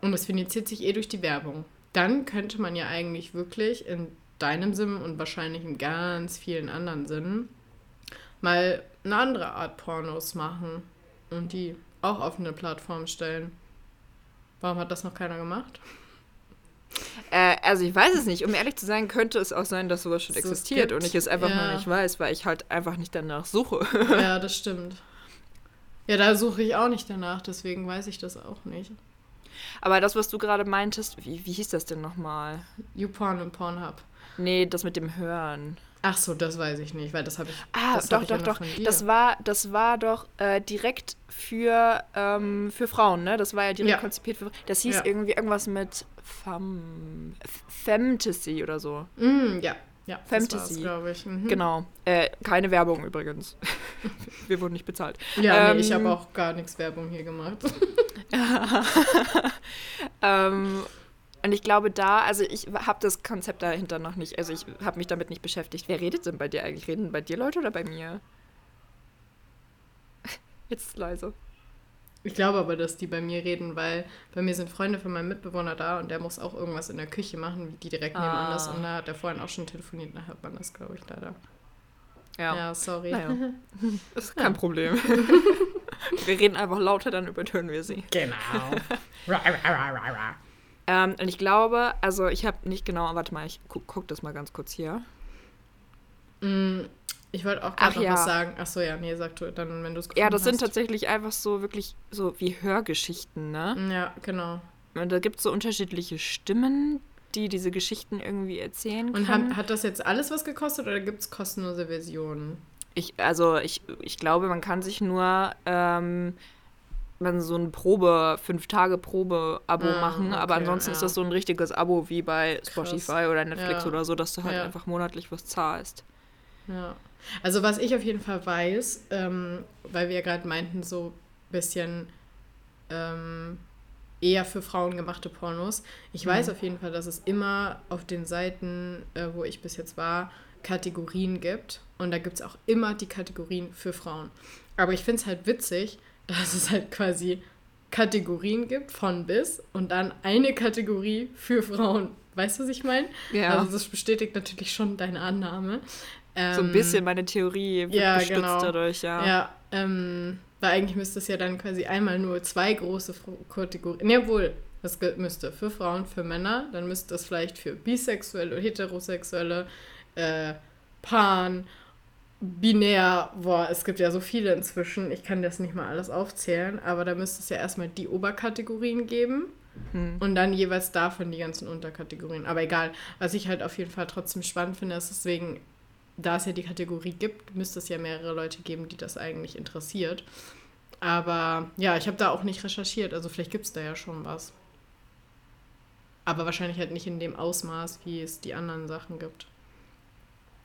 Und es finanziert sich eh durch die Werbung. Dann könnte man ja eigentlich wirklich in deinem Sinn und wahrscheinlich in ganz vielen anderen Sinnen mal eine andere Art Pornos machen und die auch auf eine Plattform stellen. Warum hat das noch keiner gemacht? Äh, also ich weiß es nicht. Um ehrlich zu sein, könnte es auch sein, dass sowas schon so existiert und ich es einfach ja. noch nicht weiß, weil ich halt einfach nicht danach suche. ja, das stimmt. Ja, da suche ich auch nicht danach, deswegen weiß ich das auch nicht. Aber das, was du gerade meintest, wie, wie hieß das denn nochmal? YouPorn und Pornhub. Nee, das mit dem Hören. Ach so, das weiß ich nicht, weil das habe ich. Ah, doch, doch, doch. Das war, das war doch äh, direkt für, ähm, für Frauen, ne? Das war ja direkt ja. konzipiert für. Das hieß ja. irgendwie irgendwas mit Fem Fantasy oder so. Mm, ja, ja. Fantasy, glaube ich. Mhm. Genau. Äh, keine Werbung übrigens. Wir wurden nicht bezahlt. Ja, ähm, nee, ich habe auch gar nichts Werbung hier gemacht. ähm, und ich glaube da, also ich habe das Konzept dahinter noch nicht, also ich habe mich damit nicht beschäftigt. Wer redet denn bei dir eigentlich? Reden bei dir Leute oder bei mir? Jetzt ist leise. Ich glaube aber, dass die bei mir reden, weil bei mir sind Freunde von meinem Mitbewohner da und der muss auch irgendwas in der Küche machen, die direkt nebenan ah. ist. Und da hat er vorhin auch schon telefoniert, da hört man das, glaube ich, leider. Ja. Ja, sorry. Naja. Das ist kein. Problem. wir reden einfach lauter, dann übertönen wir sie. Genau. Ähm, und ich glaube, also ich habe nicht genau, warte mal, ich guck, guck, das mal ganz kurz hier. Mm, ich wollte auch gerade noch ja. was sagen. Achso, ja, nee, sag du dann, wenn du es Ja, das hast. sind tatsächlich einfach so wirklich so wie Hörgeschichten, ne? Ja, genau. Und da gibt es so unterschiedliche Stimmen, die diese Geschichten irgendwie erzählen können. Und hat, hat das jetzt alles was gekostet oder gibt es kostenlose Versionen? Ich, also ich, ich glaube, man kann sich nur ähm, man so ein Probe, fünf Tage Probe-Abo ah, machen, okay, aber ansonsten ja. ist das so ein richtiges Abo wie bei Spotify Krass. oder Netflix ja. oder so, dass du halt ja. einfach monatlich was zahlst. Ja. Also was ich auf jeden Fall weiß, ähm, weil wir ja gerade meinten, so ein bisschen ähm, eher für Frauen gemachte Pornos. Ich mhm. weiß auf jeden Fall, dass es immer auf den Seiten, äh, wo ich bis jetzt war, Kategorien gibt. Und da gibt es auch immer die Kategorien für Frauen. Aber ich finde es halt witzig, dass es halt quasi Kategorien gibt von bis und dann eine Kategorie für Frauen. Weißt du, was ich meine? Ja. Also das bestätigt natürlich schon deine Annahme. Ähm, so ein ähm, bisschen meine Theorie wird ja, gestützt genau. dadurch, ja. Ja, ähm, weil eigentlich müsste es ja dann quasi einmal nur zwei große Kategorien. Ne, wohl, das müsste für Frauen, für Männer, dann müsste es vielleicht für Bisexuelle, Heterosexuelle, äh, Pan binär, boah, es gibt ja so viele inzwischen, ich kann das nicht mal alles aufzählen, aber da müsste es ja erstmal die Oberkategorien geben hm. und dann jeweils davon die ganzen Unterkategorien. Aber egal, was ich halt auf jeden Fall trotzdem spannend finde, ist deswegen, da es ja die Kategorie gibt, müsste es ja mehrere Leute geben, die das eigentlich interessiert. Aber ja, ich habe da auch nicht recherchiert, also vielleicht gibt es da ja schon was. Aber wahrscheinlich halt nicht in dem Ausmaß, wie es die anderen Sachen gibt.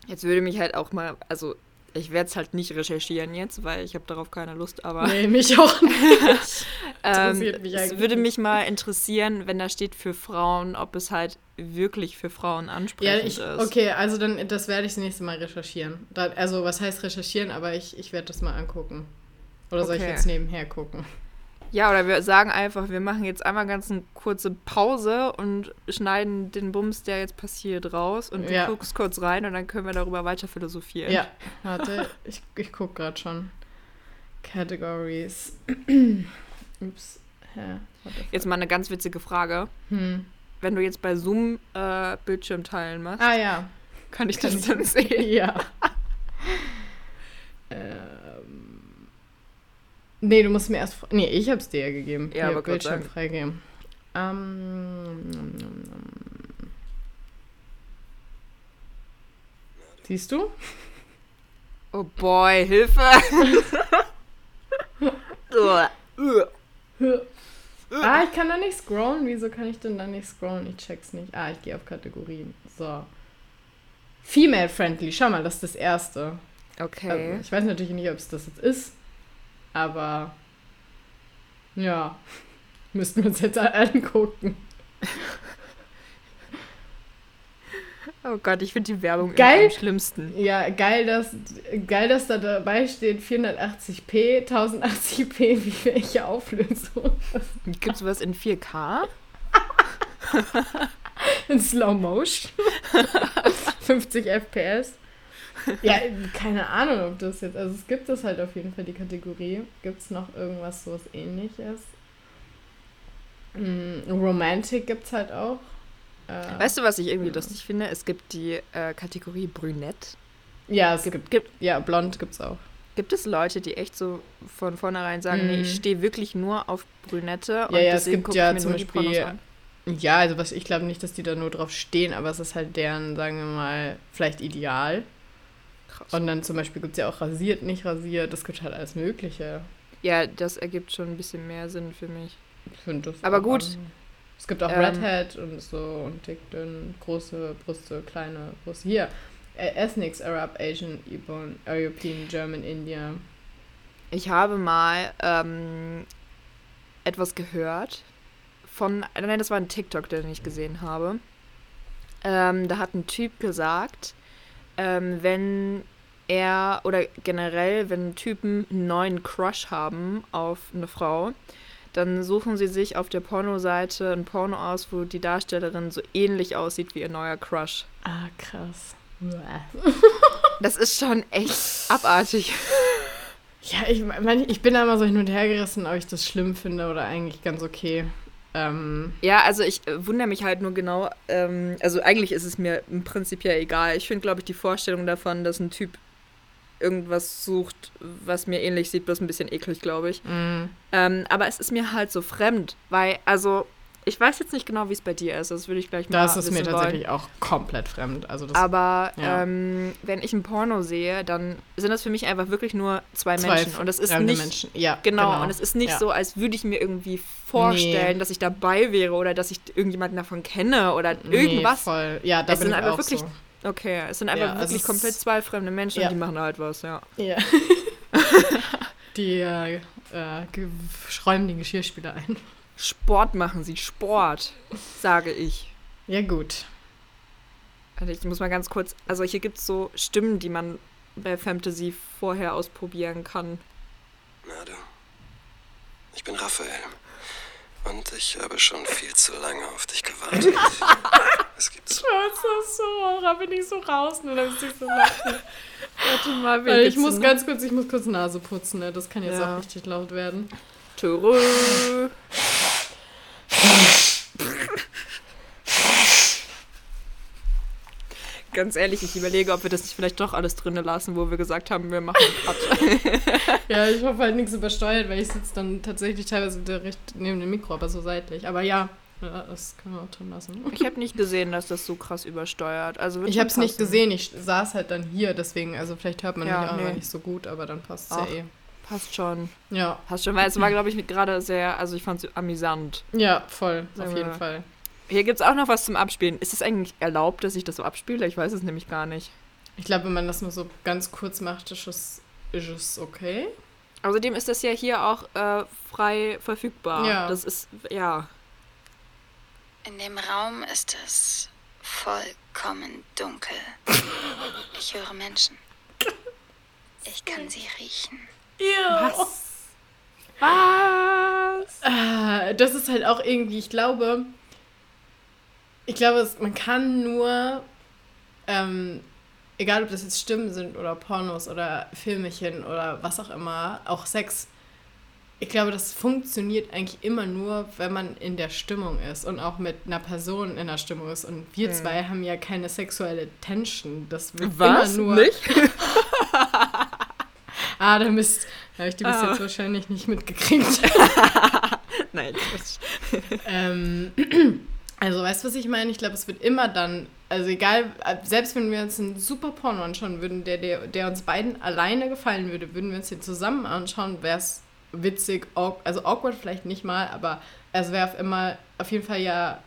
Jetzt würde mich halt auch mal, also ich werde es halt nicht recherchieren jetzt, weil ich habe darauf keine Lust, aber. Nee, mich auch nicht. ähm, mich es würde mich mal interessieren, wenn da steht für Frauen, ob es halt wirklich für Frauen ansprechend ja, ich, ist. Okay, also dann, das werde ich das nächste Mal recherchieren. Da, also, was heißt recherchieren, aber ich, ich werde das mal angucken. Oder soll ich jetzt nebenher gucken? Ja, oder wir sagen einfach, wir machen jetzt einmal ganz eine kurze Pause und schneiden den Bums, der jetzt passiert, raus und du ja. guckst kurz rein und dann können wir darüber weiter philosophieren. Ja, warte, ich, ich gucke gerade schon. Categories. Ups. Hä? Jetzt mal eine ganz witzige Frage. Hm. wenn du jetzt bei Zoom äh, Bildschirm teilen machst, Ah ja. kann ich Kann das ich- dann sehen. Ja. ähm. Nee, du musst mir erst. Nee, ich hab's dir ja gegeben. Ja, Hier, aber Bildschirm Dank. freigeben. Ähm. Siehst du? Oh boy, Hilfe! Ah, ich kann da nicht scrollen. Wieso kann ich denn da nicht scrollen? Ich check's nicht. Ah, ich gehe auf Kategorien. So. Female friendly. Schau mal, das ist das erste. Okay. Also, ich weiß natürlich nicht, ob es das jetzt ist, aber ja, müssten wir uns jetzt angucken. Oh Gott, ich finde die Werbung Geil. am schlimmsten. Ja, geil, dass, geil, dass da dabei steht 480p, 1080p, wie welche Auflösung. Gibt es was in 4K? In Slow Motion. 50 FPS. Ja, keine Ahnung, ob das jetzt. Also es gibt es halt auf jeden Fall die Kategorie. Gibt es noch irgendwas so was ähnliches? Mm, Romantic gibt es halt auch. Äh, Weißt du, was ich irgendwie lustig finde? Es gibt die äh, Kategorie Brünett. ja, es gibt, Gibt, ja, blond gibt's auch. gibt es Leute, die echt so von vornherein sagen, nee, ich Mhm. stehe wirklich nur auf Brünette Ja, ja, es gibt ja zum Beispiel- an? Ja, also was ich glaube nicht, dass die da nur drauf stehen, aber es ist halt deren, sagen wir mal, vielleicht ideal. Krass. Und dann zum Beispiel gibt es ja auch rasiert, nicht rasiert, das gibt halt alles Mögliche. Ja, das ergibt schon ein bisschen mehr Sinn für mich. Ich finde das. Aber gut. an- Es gibt auch Ähm, Redhead und so und dick, dünn, große Brüste, kleine Brüste. Hier, äh, Ethnics, Arab, Asian, European, German, India. Ich habe mal ähm, etwas gehört von, nein, das war ein TikTok, den ich gesehen habe. Ähm, da hat ein Typ gesagt, ähm, wenn er oder generell, wenn Typen einen neuen Crush haben auf eine Frau, dann suchen sie sich auf der Pornoseite ein Porno aus, wo die Darstellerin so ähnlich aussieht wie ihr neuer Crush. Ah, krass. Das ist schon echt abartig. Ja, ich, mein, ich bin da immer so hin und her gerissen, ob ich das schlimm finde oder eigentlich ganz okay. Ähm, Ja, also ich äh, wundere mich halt nur genau, ähm, also eigentlich ist es mir im Prinzip ja egal. Ich finde, glaube ich, die Vorstellung davon, dass ein Typ irgendwas sucht, was mir ähnlich sieht, bloß ein bisschen eklig, glaube ich. mh. Ähm, aber es ist mir halt so fremd, weil, also, ich weiß jetzt nicht genau, wie es bei dir ist, das würde ich gleich mal das ist mir tatsächlich auch komplett fremd. Also das wollen. Aber ja. ähm, wenn ich ein Porno sehe, dann sind das für mich einfach wirklich nur zwei, zwei Menschen. Und es ist nicht, Menschen. Ja, Genau, und es ist nicht Ja. so, als würde ich mir irgendwie vorstellen, Nee. dass ich dabei wäre oder dass ich irgendjemanden davon kenne oder Nee, irgendwas. voll. Ja, da Es bin sind ich einfach auch wirklich so. Okay, es sind einfach Ja, wirklich komplett zwei fremde Menschen und die machen halt was, ja. Ja. die äh, äh, schräumen die Geschirrspüler ein. Sport machen sie, Sport, sage ich. Ja, gut. Also ich muss mal ganz kurz, also hier gibt es so Stimmen, die man bei Fantasy vorher ausprobieren kann. Na du. Ich bin Raphael. Und ich habe schon viel zu lange auf dich gewartet. es gibt so so? Da bin ich so raus, ne? Da so. Warte mal, Weil ich muss ganz kurz, ich muss kurz Nase putzen, ne? Das kann jetzt Ja. auch richtig laut werden. Törö. Ganz ehrlich, ich überlege, ob wir das nicht vielleicht doch alles drinnen lassen, wo wir gesagt haben, wir machen Cut. Ja, ich hoffe halt nichts übersteuert, weil ich sitze dann tatsächlich teilweise direkt neben dem Mikro, aber so seitlich. Aber ja, ja das können wir auch drin lassen. Ich habe nicht gesehen, dass das so krass übersteuert. Also Ich habe es nicht gesehen, ich saß halt dann hier, deswegen, also vielleicht hört man Ja, mich auch nee. nicht so gut, aber dann passt es ja eh. Passt schon. Ja, Passt schon, weil es war, glaube ich, gerade sehr, also ich fand es amüsant. ja, voll, auf jeden. Fall. Hier gibt es auch noch was zum Abspielen. Ist es eigentlich erlaubt, dass ich das so abspiele? Ich weiß es nämlich gar nicht. Ich glaube, wenn man das nur so ganz kurz macht, ist es, ist es okay. Außerdem ist das ja hier auch äh, frei verfügbar. Ja. Das ist, ja. In dem Raum ist es vollkommen dunkel. Ich höre Menschen. Ich kann sie riechen. Was? Was? Ah, das ist halt auch irgendwie, ich glaube, ich glaube, es, man kann nur, ähm, egal ob das jetzt Stimmen sind oder Pornos oder Filmchen oder was auch immer, auch Sex, Ich glaube, das funktioniert eigentlich immer nur, wenn man in der Stimmung ist und auch mit einer Person in der Stimmung ist. Und wir zwei haben ja keine sexuelle Tension. Das wird Was? immer nur. Nicht? Ah, da Mist. Habe ich die bis Ah. jetzt wahrscheinlich nicht mitgekriegt. Nein, Quatsch. ähm, also, weißt du, was ich meine? Ich glaube, es wird immer dann, also egal, selbst wenn wir uns einen super Porno anschauen würden, der, der, der uns beiden alleine gefallen würde, würden wir uns den zusammen anschauen, wäre es witzig, also awkward vielleicht nicht mal, aber es wäre auf immer, auf jeden Fall ja,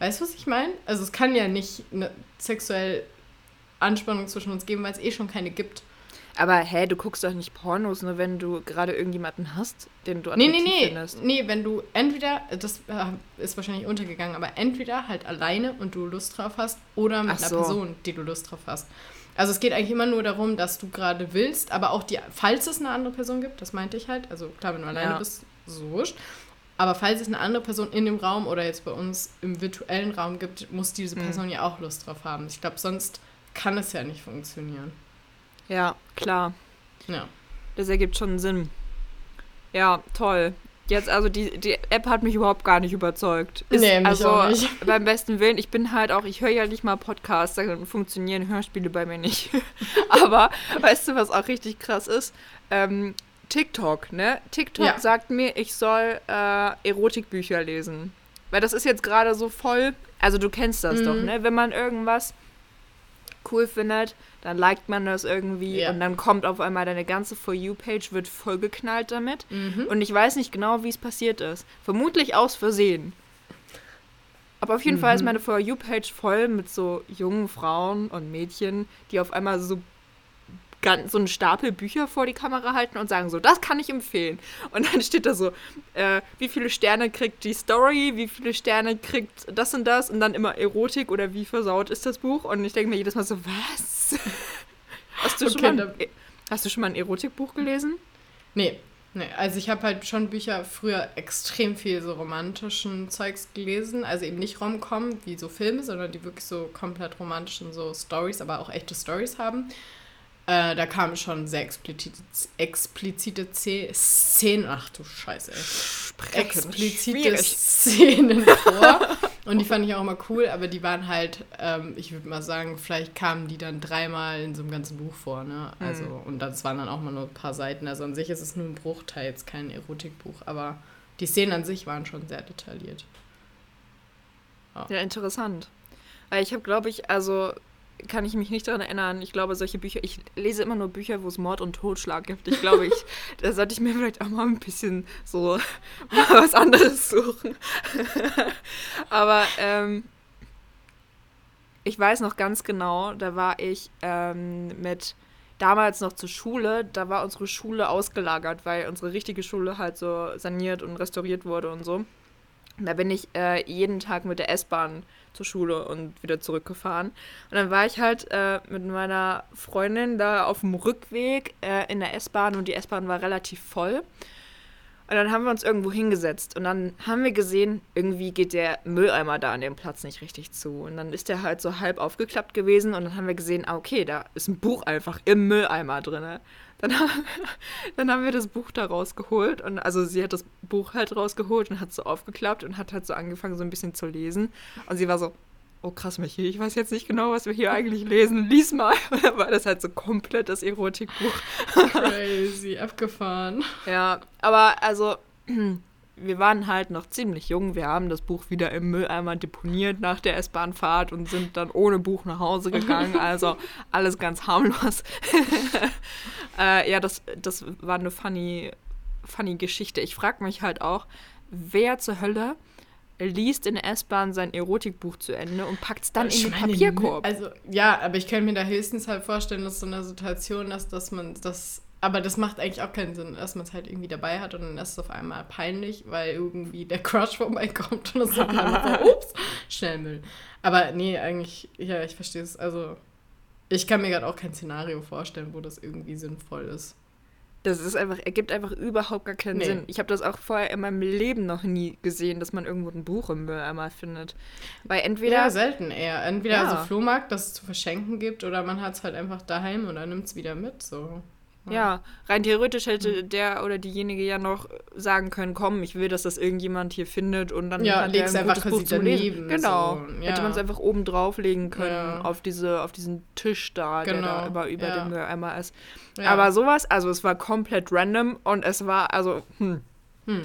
weißt du, was ich meine? Also es kann ja nicht eine sexuelle Anspannung zwischen uns geben, weil es eh schon keine gibt. Aber hä, du guckst doch nicht Pornos, nur wenn du gerade irgendjemanden hast, den du Nee, nee, nee. findest. Nee, wenn du entweder, das äh, ist wahrscheinlich untergegangen, aber entweder halt alleine und du Lust drauf hast oder mit Ach einer so. Person, die du Lust drauf hast. Also es geht eigentlich immer nur darum, dass du gerade willst, aber auch die, falls es eine andere Person gibt, das meinte ich halt, also klar, wenn du alleine Ja. bist, so wurscht. Aber falls es eine andere Person in dem Raum oder jetzt bei uns im virtuellen Raum gibt, muss diese Mhm. Person ja auch Lust drauf haben. Ich glaube, sonst kann es ja nicht funktionieren. Ja, klar. Ja. Das ergibt schon Sinn. Ja, toll. Jetzt, also die, die App hat mich überhaupt gar nicht überzeugt. Nee, mich also auch nicht. beim besten Willen, ich bin halt auch, ich höre ja nicht mal Podcasts, da funktionieren Hörspiele bei mir nicht. Aber weißt du, was auch richtig krass ist? Ähm, TikTok, ne? TikTok Ja. sagt mir, ich soll äh, Erotikbücher lesen. Weil das ist jetzt gerade so voll, also du kennst das Mhm. doch, ne? Wenn man irgendwas cool findet, dann liked man das irgendwie Ja. und dann kommt auf einmal deine ganze For You-Page, wird vollgeknallt damit. Mhm. Und ich weiß nicht genau, wie es passiert ist. Vermutlich aus Versehen. Aber auf jeden Fall ist Mhm. meine For You-Page voll mit so jungen Frauen und Mädchen, die auf einmal so so einen Stapel Bücher vor die Kamera halten und sagen so, das kann ich empfehlen. Und dann steht da so, äh, wie viele Sterne kriegt die Story, wie viele Sterne kriegt das und das und dann immer Erotik oder wie versaut ist das Buch. Und ich denke mir jedes Mal so, was? Hast du, schon Okay, mal, ein- hast du schon mal ein Erotikbuch gelesen? Nee, nee. Also ich habe halt schon Bücher früher extrem viel so romantischen Zeugs gelesen. Also eben nicht Rom-Com wie so Filme, sondern die wirklich so komplett romantischen so Stories, aber auch echte Stories haben. Äh, da kamen schon sehr explizite, explizite Ze- Szenen, ach du Scheiße, ey. explizite Schwierig. Szenen vor. Und die fand ich auch immer cool, aber die waren halt, ähm, ich würde mal sagen, vielleicht kamen die dann dreimal in so einem ganzen Buch vor, ne? Also, und das waren dann auch mal nur ein paar Seiten. Also an sich ist es nur ein Bruchteil, jetzt kein Erotikbuch, aber die Szenen an sich waren schon sehr detailliert. Ja, interessant. Weil ich habe, glaube ich, also kann ich mich nicht daran erinnern. Ich glaube, solche Bücher, ich lese immer nur Bücher, wo es Mord und Totschlag gibt. Ich glaube, ich, da sollte ich mir vielleicht auch mal ein bisschen so was anderes suchen. Aber ähm, ich weiß noch ganz genau, da war ich ähm, mit damals noch zur Schule, da war unsere Schule ausgelagert, weil unsere richtige Schule halt so saniert und restauriert wurde und so. Da bin ich äh, jeden Tag mit der S-Bahn zur Schule und wieder zurückgefahren. Und dann war ich halt äh, mit meiner Freundin da auf dem Rückweg äh, in der S-Bahn und die S-Bahn war relativ voll. Und dann haben wir uns irgendwo hingesetzt und dann haben wir gesehen, irgendwie geht der Mülleimer da an dem Platz nicht richtig zu. Und dann ist der halt so halb aufgeklappt gewesen und dann haben wir gesehen, ah, okay, da ist ein Buch einfach im Mülleimer drin. Dann haben, dann haben wir das Buch da rausgeholt und also sie hat das Buch halt rausgeholt und hat so aufgeklappt und hat halt so angefangen, so ein bisschen zu lesen. Und sie war so, oh krass, Michi, ich weiß jetzt nicht genau, was wir hier eigentlich lesen. Lies mal. Und dann war das halt so komplett das Erotikbuch. Crazy, abgefahren. Ja, aber also, wir waren halt noch ziemlich jung. Wir haben das Buch wieder im Mülleimer deponiert nach der S-Bahn-Fahrt und sind dann ohne Buch nach Hause gegangen. Also alles ganz harmlos. äh, ja, das, das war eine funny, funny Geschichte. Ich frage mich halt auch, wer zur Hölle liest in der S-Bahn sein Erotikbuch zu Ende und packt es dann in Ich den meine, Papierkorb. Also, ja, aber ich kann mir da höchstens halt vorstellen, dass so eine Situation ist, dass man das. Aber das macht eigentlich auch keinen Sinn, dass man es halt irgendwie dabei hat und dann ist es auf einmal peinlich, weil irgendwie der Crush vorbeikommt und das sagt man einfach, ups, schnell Müll. Aber nee, eigentlich, ja, ich verstehe es. Also, ich kann mir gerade auch kein Szenario vorstellen, wo das irgendwie sinnvoll ist. Das ist einfach, ergibt einfach überhaupt gar keinen Nee. Sinn. Ich habe das auch vorher in meinem Leben noch nie gesehen, dass man irgendwo ein Buch im Mülleimer findet. Weil entweder. Ja, selten eher. Entweder Ja. also Flohmarkt, dass es zu verschenken gibt, oder man hat es halt einfach daheim und dann nimmt es wieder mit. So. Ja, rein theoretisch hätte der oder diejenige ja noch sagen können, komm, ich will, dass das irgendjemand hier findet und dann Ja, hat leg's er ein einfach gutes Buch zum Lesen. Genau. so, Hätte ja. man es einfach oben drauflegen können Ja. auf diese, auf diesen Tisch da, der da Genau, immer über ja. dem Mülleimer ist. Ja. Aber sowas, also es war komplett random und es war, also, hm.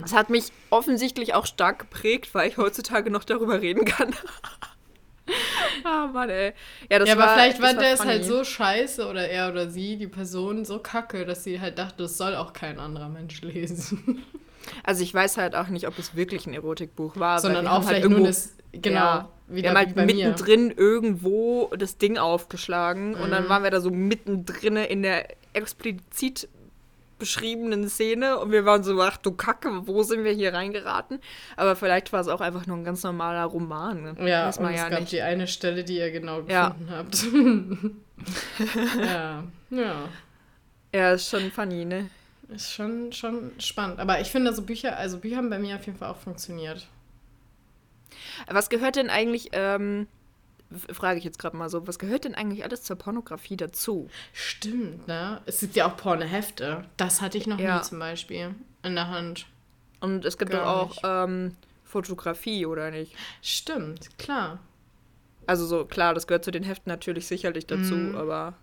Es hat mich offensichtlich auch stark geprägt, weil ich heutzutage noch darüber reden kann. ah, Mann, ey. Ja, das ja, aber war, vielleicht war der es halt so scheiße oder er oder sie, die Person, so kacke, dass sie halt dachte, das soll auch kein anderer Mensch lesen. Also ich weiß halt auch nicht, ob es wirklich ein Erotikbuch war. Sondern wir auch haben halt vielleicht nur irgendwo- das, genau, Ja, wir wieder haben wie halt bei mir. mittendrin irgendwo das Ding aufgeschlagen und Mhm. dann waren wir da so mittendrin in der explizit beschriebenen Szene und wir waren so, ach du Kacke, wo sind wir hier reingeraten? Aber vielleicht war es auch einfach nur ein ganz normaler Roman. Ne? Ja, und man es ja gab nicht. die eine Stelle, die ihr genau Ja. gefunden habt. ja, ja. Ja, ist schon funny, ne? Ist schon, schon spannend. Aber ich finde, so Bücher, also Bücher haben bei mir auf jeden Fall auch funktioniert. Was gehört denn eigentlich, ähm, frage ich jetzt gerade mal so, was gehört denn eigentlich alles zur Pornografie dazu? Stimmt, ne? Es gibt ja auch Pornohefte. Das hatte ich noch Ja. nie zum Beispiel in der Hand. Und es gibt Gar doch auch ähm, Fotografie, oder nicht? Stimmt, klar. Also so, klar, das gehört zu den Heften natürlich sicherlich dazu, Mhm. aber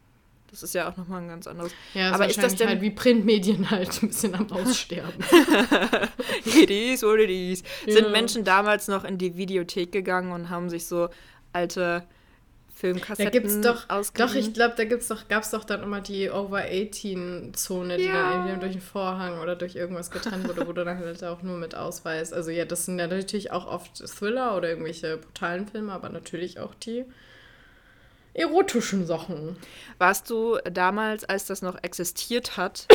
das ist ja auch nochmal ein ganz anderes. Ja, Aber aber ist ist das denn- halt wie Printmedien halt ein bisschen am Aussterben. it is what it is. Sind. Menschen damals noch in die Videothek gegangen und haben sich so alte Da Filmkassetten gibt's doch, ausgeliehen? doch, ich glaube, da gibt's doch, gab's doch dann immer die Over-18-Zone, die Ja. dann irgendwie durch den Vorhang oder durch irgendwas getrennt wurde, wo du dann halt auch nur mit Ausweis. Also ja, das sind ja natürlich auch oft Thriller oder irgendwelche brutalen Filme, aber natürlich auch die erotischen Sachen. Warst du damals, als das noch existiert hat,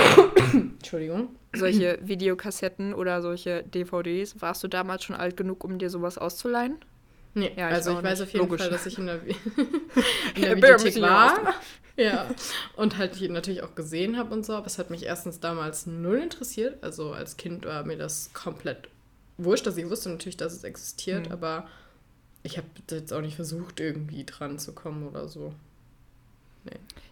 Entschuldigung. solche Videokassetten oder solche DVDs, warst du damals schon alt genug, um dir sowas auszuleihen? Nee, Ja, ich also ich, weiß nicht. auf jeden Logisch. Fall, dass ich in der, in der Videothek war. Ja. Und halt natürlich auch gesehen habe und so, aber es hat mich erstens damals null interessiert. Also als Kind war mir das komplett wurscht. Also ich wusste natürlich, dass es existiert, Mhm. aber ich habe jetzt auch nicht versucht, irgendwie dran zu kommen oder so.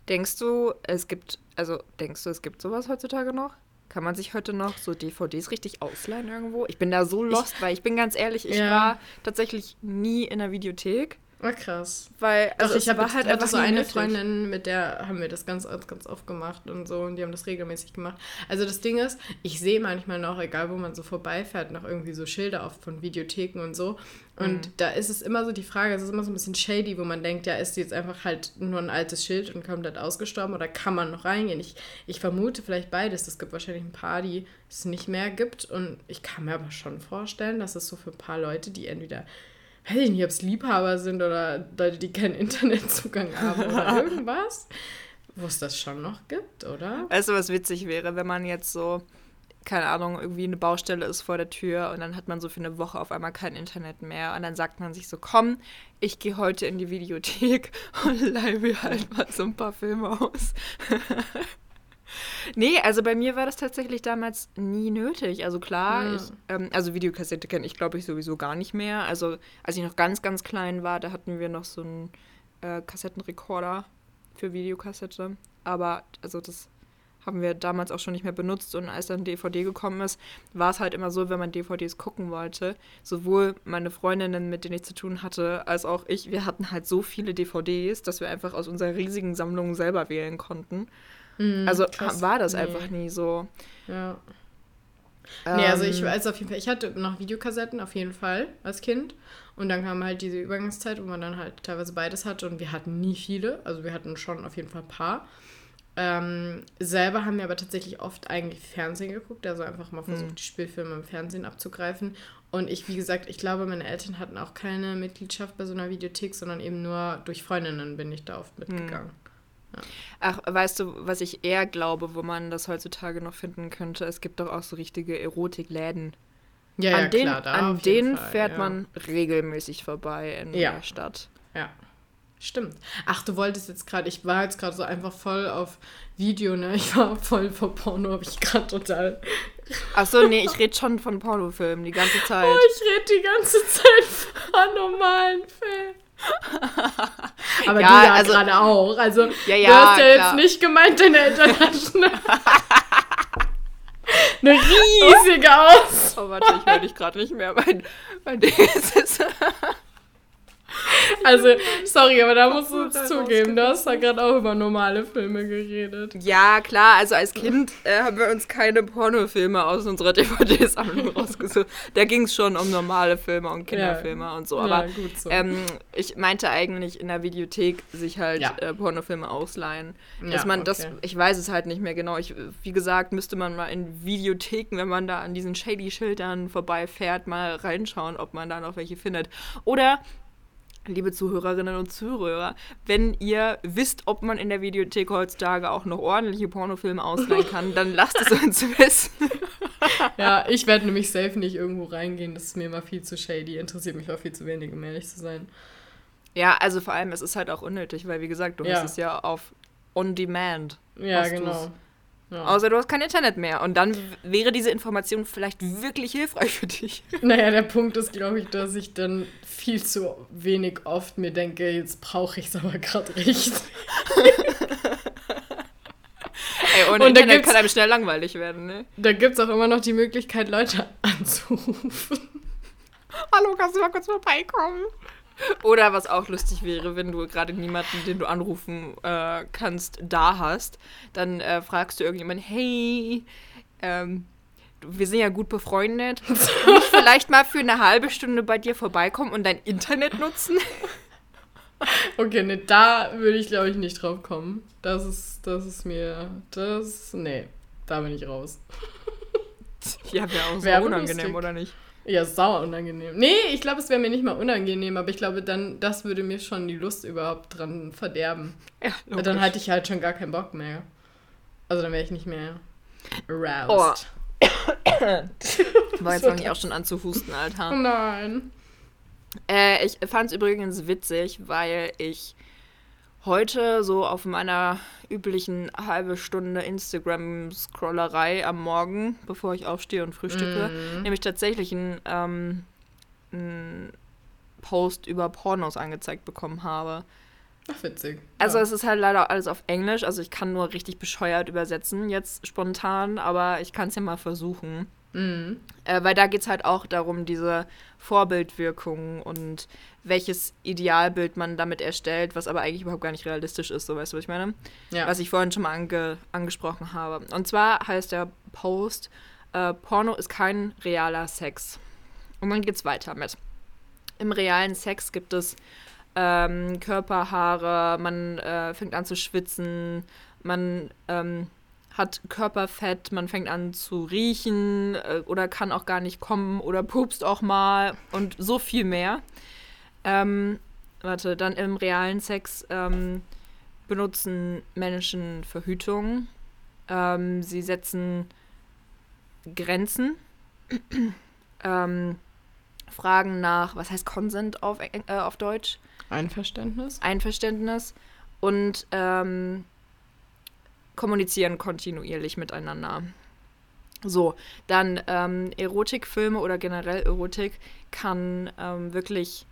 Denkst du, es gibt, also denkst du, es gibt sowas heutzutage noch? Kann man sich heute noch so DVDs richtig ausleihen irgendwo? Ich bin da so lost, weil ich bin ganz ehrlich, ich Ja. war tatsächlich nie in der Videothek, War krass. weil Also also ich habe halt einfach so eine nötig. Freundin, mit der haben wir das ganz, ganz oft gemacht und so und die haben das regelmäßig gemacht. Also das Ding ist, ich sehe manchmal noch, egal wo man so vorbeifährt, noch irgendwie so Schilder auf von Videotheken und so. Und Mhm. da ist es immer so die Frage, es ist immer so ein bisschen shady, wo man denkt, ja, ist die jetzt einfach halt nur ein altes Schild und komplett ausgestorben oder kann man noch reingehen? Ich, ich vermute vielleicht beides. Es gibt wahrscheinlich ein paar, die es nicht mehr gibt und ich kann mir aber schon vorstellen, dass es so für ein paar Leute, die entweder weiß ich nicht, ob es Liebhaber sind oder Leute, die keinen Internetzugang haben oder irgendwas, wo es das schon noch gibt, oder? Weißt du, was witzig wäre, wenn man jetzt so, keine Ahnung, irgendwie eine Baustelle ist vor der Tür und dann hat man so für eine Woche auf einmal kein Internet mehr und dann sagt man sich so, komm, ich gehe heute in die Videothek und leihe mir halt mal so ein paar Filme aus. Nee, also bei mir war das tatsächlich damals nie nötig. Also klar, Ja. ich, ähm, also Videokassette kenne ich glaube ich sowieso gar nicht mehr. Also als ich noch ganz, ganz klein war, da hatten wir noch so einen äh, Kassettenrekorder für Videokassette. Aber also das haben wir damals auch schon nicht mehr benutzt und als dann DVD gekommen ist, war es halt immer so, wenn man DVDs gucken wollte, sowohl meine Freundinnen, mit denen ich zu tun hatte, als auch ich, wir hatten halt so viele DVDs, dass wir einfach aus unserer riesigen Sammlung selber wählen konnten. Also Hm, krass. war das Nee. einfach nie so. Ja. Nee, also ich Ähm, weiß auf jeden Fall, ich hatte noch Videokassetten auf jeden Fall als Kind. Und dann kam halt diese Übergangszeit, wo man dann halt teilweise beides hatte und wir hatten nie viele. Also wir hatten schon auf jeden Fall ein paar. Ähm, selber haben wir aber tatsächlich oft eigentlich Fernsehen geguckt, also einfach mal versucht, Mhm. die Spielfilme im Fernsehen abzugreifen. Und ich, wie gesagt, ich glaube, meine Eltern hatten auch keine Mitgliedschaft bei so einer Videothek, sondern eben nur durch Freundinnen bin ich da oft mitgegangen. Ach, weißt du, was ich eher glaube, wo man das heutzutage noch finden könnte? Es gibt doch auch so richtige Erotikläden. Ja, an ja, denen, klar, da an denen Fall, fährt ja. man regelmäßig vorbei in Ja. der Stadt. Ja. Stimmt. Ach, du wolltest jetzt gerade, ich war jetzt gerade so einfach voll auf Video, ne? Ich war voll vor Porno, habe ich gerade total. Ach so, nee, ich rede schon von Pornofilmen die ganze Zeit. Oh, ich rede die ganze Zeit von normalen Filmen. Aber Ja, du ja also- gerade auch. Also Ja, du ja, hast ja klar. jetzt nicht gemeint, deine hatten eine, riesige Aus. Oh, warte, ich höre dich gerade nicht mehr. Mein, mein Ding ist. Also, sorry, aber da musst du halt zugeben, du hast da gerade auch über normale Filme geredet. Ja, klar, also als Kind äh, haben wir uns keine Pornofilme aus unserer DVD-Sammlung rausgesucht. Da ging es schon um normale Filme und Kinderfilme und so. Aber ja, gut so. ähm, ich meinte eigentlich in der Videothek sich halt Ja. äh, Pornofilme ausleihen. Ja, Dass man das, okay. ich weiß es halt nicht mehr genau. Ich, wie gesagt, müsste man mal in Videotheken, wenn man da an diesen Shady-Schildern vorbeifährt, mal reinschauen, ob man da noch welche findet. Oder liebe Zuhörerinnen und Zuhörer, wenn ihr wisst, ob man in der Videothek heutzutage auch noch ordentliche Pornofilme ausleihen kann, dann lasst es uns wissen. Ja, ich werde nämlich safe nicht irgendwo reingehen. Das ist mir immer viel zu shady. Interessiert mich auch viel zu wenig, um ehrlich zu sein. Ja, also vor allem, es ist halt auch unnötig, weil wie gesagt, du Ja. hast es ja auf On Demand. Ja, Hast du's. Ja. Außer du hast kein Internet mehr. Und dann wäre diese Information vielleicht wirklich hilfreich für dich. Naja, der Punkt ist, glaube ich, dass ich dann viel zu wenig oft mir denke, jetzt brauche ich es aber gerade richtig. Ey, ohne Und Internet kann einem schnell langweilig werden, ne? Da gibt es auch immer noch die Möglichkeit, Leute anzurufen. Hallo, kannst du mal kurz vorbeikommen? Oder was auch lustig wäre, wenn du gerade niemanden, den du anrufen äh, kannst, da hast, dann äh, fragst du irgendjemanden, hey, ähm, wir sind ja gut befreundet, kann ich vielleicht mal für eine halbe Stunde bei dir vorbeikommen und dein Internet nutzen? Okay, ne, da würde ich, glaube ich, nicht drauf kommen. Das ist, das ist mir, das, nee, da bin ich raus. Ja, wäre auch so unangenehm, lustig. oder nicht? Ja, sauer unangenehm. Nee, ich glaube, es wäre mir nicht mal unangenehm, aber ich glaube, dann, das würde mir schon die Lust überhaupt dran verderben. Ja, Dann logisch. hatte ich halt schon gar keinen Bock mehr. Also dann wäre ich nicht mehr Oh. aroused. Boah, jetzt fange ich auch schon an zu husten, Alter. Oh nein. Äh, ich fand es übrigens witzig, weil ich heute so auf meiner üblichen halbe Stunde Instagram-Scrollerei am Morgen, bevor ich aufstehe und frühstücke, nämlich tatsächlich einen, ähm, einen Post über Pornos angezeigt bekommen habe. Ach, witzig. Also ja. es ist halt leider alles auf Englisch, also ich kann nur richtig bescheuert übersetzen jetzt spontan, aber ich kann es ja mal versuchen. Mhm. Äh, weil da geht es halt auch darum, diese Vorbildwirkung und welches Idealbild man damit erstellt, was aber eigentlich überhaupt gar nicht realistisch ist, so weißt du, was ich meine? Ja. Was ich vorhin schon mal ange angesprochen habe. Und zwar heißt der Post, äh, Porno ist kein realer Sex. Und dann geht's weiter mit. Im realen Sex gibt es ähm, Körperhaare, man äh, fängt an zu schwitzen, man ähm, hat Körperfett, man fängt an zu riechen äh, oder kann auch gar nicht kommen oder pupst auch mal und so viel mehr. Ähm, warte, dann im realen Sex ähm, benutzen Menschen Verhütung. Ähm, sie setzen Grenzen. ähm, fragen nach, was heißt Consent auf, äh, auf Deutsch? Einverständnis? Einverständnis und ähm, kommunizieren kontinuierlich miteinander. So, dann ähm, Erotikfilme oder generell Erotik kann ähm, wirklich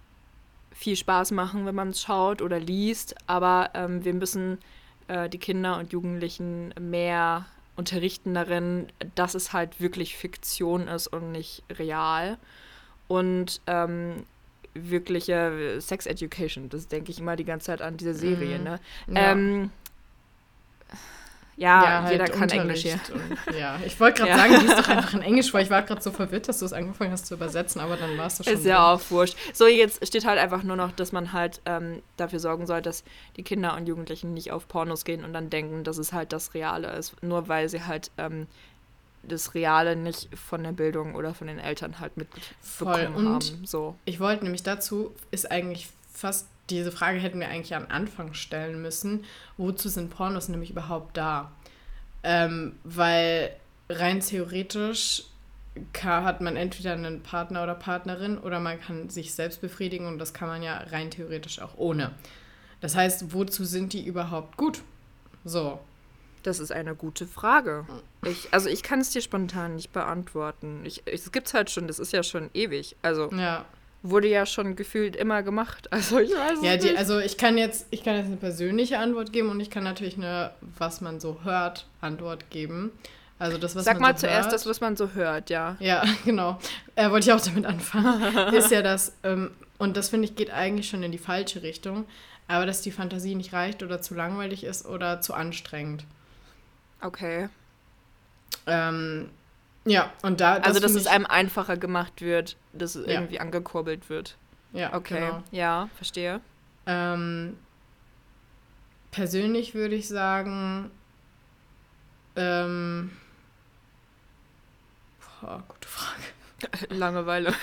viel Spaß machen, wenn man es schaut oder liest, aber ähm, wir müssen äh, die Kinder und Jugendlichen mehr unterrichten darin, dass es halt wirklich Fiktion ist und nicht real. Und ähm, wirkliche Sex Education, das denke ich immer die ganze Zeit an diese Serie, Mhm. ne? Ja. Ja, halt jeder kann Englisch hier. Und, ja, ich wollte gerade Ja. sagen, die ist doch einfach in Englisch, weil ich war gerade so verwirrt, dass du es angefangen hast zu übersetzen, aber dann warst du schon. Ist ja auch wurscht. So, jetzt steht halt einfach nur noch, dass man halt ähm, dafür sorgen soll, dass die Kinder und Jugendlichen nicht auf Pornos gehen und dann denken, dass es halt das Reale ist. Nur weil sie halt ähm, das Reale nicht von der Bildung oder von den Eltern halt Voll. mitbekommen Und haben. So. Ich wollte nämlich dazu, ist eigentlich fast, diese Frage hätten wir eigentlich am Anfang stellen müssen. Wozu sind Pornos nämlich überhaupt da? Ähm, weil rein theoretisch hat man entweder einen Partner oder Partnerin oder man kann sich selbst befriedigen und das kann man ja rein theoretisch auch ohne. Das heißt, wozu sind die überhaupt gut? So. Das ist eine gute Frage. Ich, also ich kann es dir spontan nicht beantworten. Ich, ich, es gibt's halt schon, das ist ja schon ewig. Also Ja. Wurde ja schon gefühlt immer gemacht. Also ich weiß Ja, die, nicht. also ich kann jetzt, ich kann jetzt eine persönliche Antwort geben und ich kann natürlich eine, was man so hört, Antwort geben. Also das, was Sag man mal so zuerst hört, das, was man so hört, ja. Ja, genau. Äh, wollte ich auch damit anfangen. ist ja das, ähm, und das finde ich geht eigentlich schon in die falsche Richtung, aber dass die Fantasie nicht reicht oder zu langweilig ist oder zu anstrengend. Okay. Ähm, ja, und da. also, dass es einem einfacher gemacht wird, dass es Ja. irgendwie angekurbelt wird. Ja, Okay. Genau. Ja, verstehe. Ähm, persönlich würde ich sagen, ähm, boah, gute Frage. Langeweile.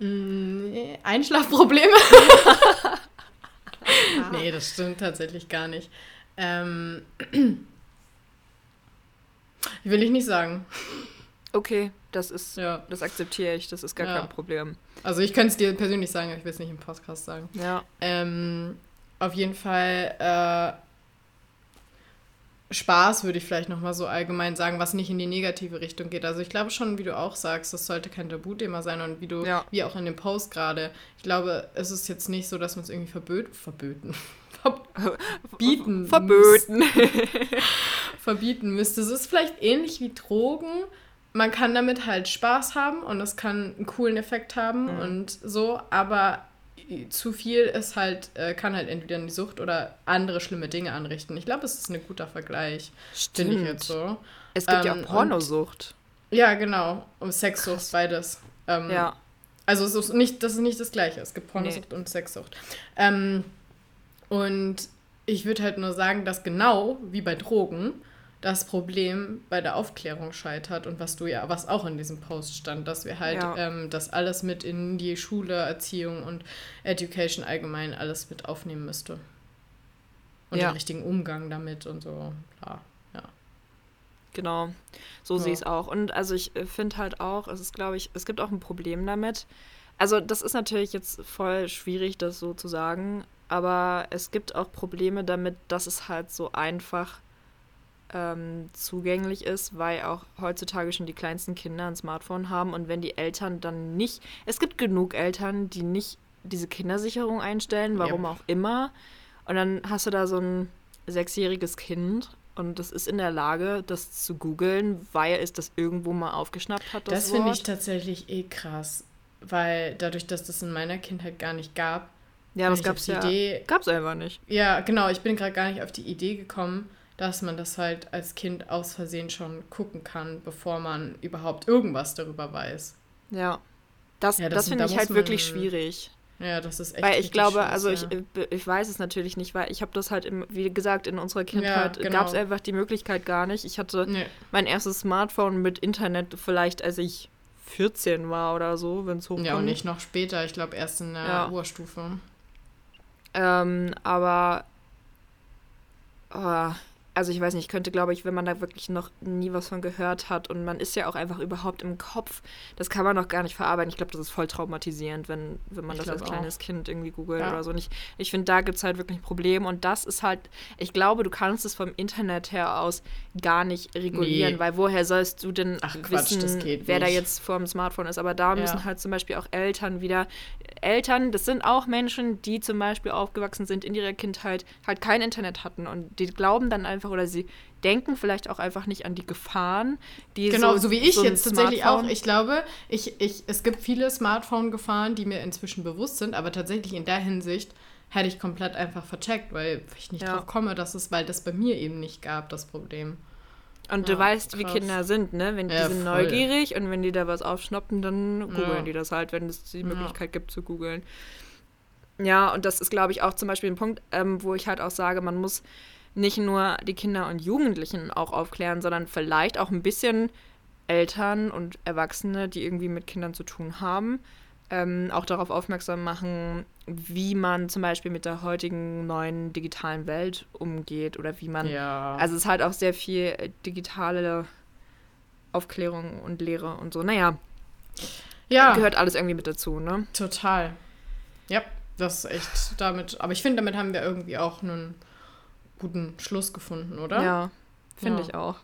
Mm, Einschlafprobleme? nee, das stimmt tatsächlich gar nicht. Ähm, will ich nicht sagen. okay, das ist, Ja. das akzeptiere ich, das ist gar Ja. kein Problem. Also ich könnte es dir persönlich sagen, aber ich will es nicht im Podcast sagen. Ja. Ähm, auf jeden Fall äh, Spaß würde ich vielleicht nochmal so allgemein sagen, was nicht in die negative Richtung geht. Also ich glaube schon, wie du auch sagst, das sollte kein Tabuthema sein und wie du, Ja. wie auch in dem Post gerade, ich glaube, es ist jetzt nicht so, dass man es irgendwie verböt, verböten, verbieten, Verböten. verbieten müsste. Es ist vielleicht ähnlich wie Drogen. Man kann damit halt Spaß haben und es kann einen coolen Effekt haben Mhm. und so, aber zu viel ist halt, äh, kann halt entweder eine Sucht oder andere schlimme Dinge anrichten. Ich glaube, es ist ein guter Vergleich, finde ich jetzt so. Es gibt ja Ähm, auch Pornosucht. Ja, genau. Und Sexsucht, beides. Ähm, Ja. also es ist nicht, das ist nicht das Gleiche. Es gibt Pornosucht und Sexsucht. Ähm, und ich würde halt nur sagen, dass genau wie bei Drogen das Problem bei der Aufklärung scheitert und was du ja, was auch in diesem Post stand, dass wir halt Ja. ähm, das alles mit in die Schule, Erziehung und Education allgemein alles mit aufnehmen müsste. Und Ja. den richtigen Umgang damit und so. Klar, ja. Genau, so Ja. sehe ich es auch. Und also ich äh, finde halt auch, es ist, glaube ich, es gibt auch ein Problem damit. Also das ist natürlich jetzt voll schwierig, das so zu sagen, aber es gibt auch Probleme damit, dass es halt so einfach ähm, zugänglich ist, weil auch heutzutage schon die kleinsten Kinder ein Smartphone haben und wenn die Eltern dann nicht, es gibt genug Eltern, die nicht diese Kindersicherung einstellen, warum Yep. auch immer. Und dann hast du da so ein sechsjähriges Kind und das ist in der Lage, das zu googeln, weil es das irgendwo mal aufgeschnappt hat. Das, Das finde ich tatsächlich eh krass, weil dadurch, dass das in meiner Kindheit gar nicht gab, Ja, das ich gab's auf die ja. Idee, Gab's einfach nicht. ja, genau, ich bin gerade gar nicht auf die Idee gekommen, dass man das halt als Kind aus Versehen schon gucken kann, bevor man überhaupt irgendwas darüber weiß. Ja. Das, Ja, das das finde da ich halt wirklich schwierig. Ja, das ist echt. Weil ich glaube, scheiße, also ich, ja. äh, ich weiß es natürlich nicht, weil ich habe das halt, im, wie gesagt, in unserer Kindheit genau. gab es einfach die Möglichkeit gar nicht. Ich hatte Nee. mein erstes Smartphone mit Internet vielleicht, als ich 14 war oder so, wenn es hochkommt. Ja, und nicht noch später, ich glaube erst in der Ja. Oberstufe. Ähm, aber oh, also ich weiß nicht, ich könnte, glaube ich, wenn man da wirklich noch nie was von gehört hat und man ist ja auch einfach überhaupt im Kopf, das kann man noch gar nicht verarbeiten. Ich glaube, das ist voll traumatisierend, wenn, wenn man Ich das als kleines Kind irgendwie googelt Ja. oder so. Und ich, ich finde, da gibt es halt wirklich ein Problem und das ist halt, ich glaube, du kannst es vom Internet her aus gar nicht regulieren, Nee. weil woher sollst du denn Ach, Quatsch, wissen, das geht wer da jetzt vor dem Smartphone ist? Aber da Ja. müssen halt zum Beispiel auch Eltern wieder Eltern, das sind auch Menschen, die zum Beispiel aufgewachsen sind in ihrer Kindheit, halt kein Internet hatten und die glauben dann einfach oder sie denken vielleicht auch einfach nicht an die Gefahren, die Genau, so, wie ich so jetzt tatsächlich auch. Ich glaube, ich, ich, es gibt viele Smartphone-Gefahren, die mir inzwischen bewusst sind, aber tatsächlich in der Hinsicht hätte ich komplett einfach vercheckt, weil ich nicht Ja. drauf komme, dass es, weil das bei mir eben nicht gab, das Problem. Und Ja, du weißt, wie krass. Kinder sind, ne? Wenn die Ja, sind voll. neugierig und wenn die da was aufschnappen, dann googeln die das halt, wenn es die. Möglichkeit gibt zu googeln. Ja, und das ist, glaube ich, auch zum Beispiel ein Punkt, ähm, wo ich halt auch sage, man muss nicht nur die Kinder und Jugendlichen auch aufklären, sondern vielleicht auch ein bisschen Eltern und Erwachsene, die irgendwie mit Kindern zu tun haben, ähm, auch darauf aufmerksam machen, wie man zum Beispiel mit der heutigen neuen digitalen Welt umgeht oder wie man Ja. also es ist halt auch sehr viel äh, digitale Aufklärung und Lehre und so. Naja, ja, gehört alles irgendwie mit dazu, ne? total. Ja, das ist echt damit. Aber ich finde, damit haben wir irgendwie auch einen guten Schluss gefunden, oder? Ja, finde Ja. ich auch.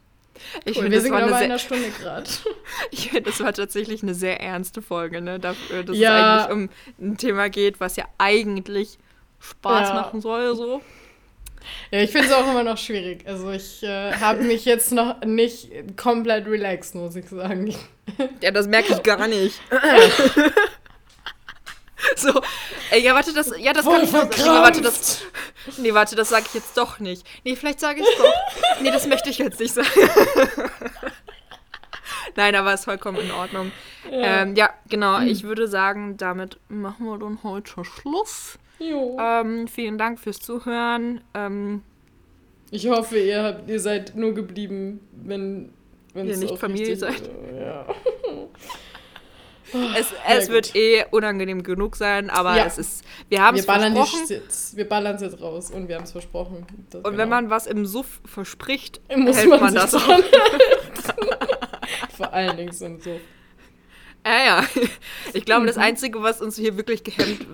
Ich Cool, finde, wir sind genau bei eine einer Stunde gerade. ich find, das war tatsächlich eine sehr ernste Folge, ne? Dafür, dass Ja. es eigentlich um ein Thema geht, was ja eigentlich Spaß Ja. machen soll, so. Ja, ich finde es auch immer noch schwierig. Also ich äh, habe mich jetzt noch nicht komplett relaxed, muss ich sagen. Ja, das merke ich gar nicht. so, ey, ja, warte, das, ja, das kann ich noch sagen. Nee, warte, das, nee, warte, das sage ich jetzt doch nicht. Nee, vielleicht sage ich es doch. Nee, das möchte ich jetzt nicht sagen. Nein, aber ist vollkommen in Ordnung. Ja, ähm, ja genau, ich würde sagen, damit machen wir dann heute Schluss. Jo. Ähm, vielen Dank fürs Zuhören. Ähm, Ich hoffe, ihr, habt, ihr seid nur geblieben, wenn wenn's Ihr nicht Familie seid. Ja. es sehr es wird gut. eh unangenehm genug sein, aber Ja. es ist, wir haben es versprochen. jetzt, wir ballern es jetzt raus und wir haben es versprochen. Das- Und wenn genau. man was im Suff verspricht, muss hält man, man das auch. Vor allen Dingen und so. Ja, ja. Ich glaube, Mhm. das Einzige, was uns hier wirklich gehemmt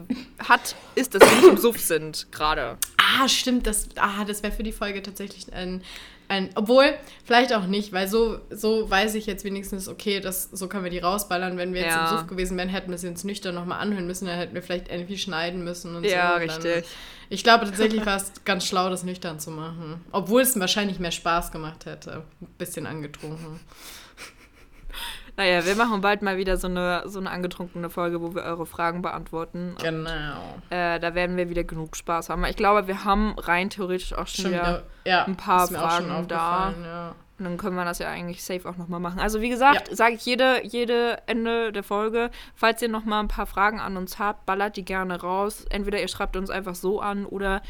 hat, ist, dass wir nicht im Suff sind, gerade. Ah, stimmt, das, ah, das wäre für die Folge tatsächlich ein, ein. Obwohl, vielleicht auch nicht, weil so, so weiß ich jetzt wenigstens, okay, das, so können wir die rausballern. Wenn wir jetzt Ja. im Suff gewesen wären, hätten wir sie uns nüchtern nochmal anhören müssen, dann hätten wir vielleicht irgendwie schneiden müssen und Ja, so. Dann- richtig. Ich glaube tatsächlich war es ganz schlau, das nüchtern zu machen. Obwohl es wahrscheinlich mehr Spaß gemacht hätte. Ein bisschen angetrunken. Naja, wir machen bald mal wieder so eine, so eine angetrunkene Folge, wo wir eure Fragen beantworten. Genau. Äh, da werden wir wieder genug Spaß haben. Ich glaube, wir haben rein theoretisch auch schon Schon wieder. ja, ein paar ist mir auch schon Fragen da. Ja. Und dann können wir das ja eigentlich safe auch nochmal machen. Also wie gesagt, sage ich jede, jede Ende der Folge, falls ihr nochmal ein paar Fragen an uns habt, ballert die gerne raus. Entweder ihr schreibt uns einfach so an oder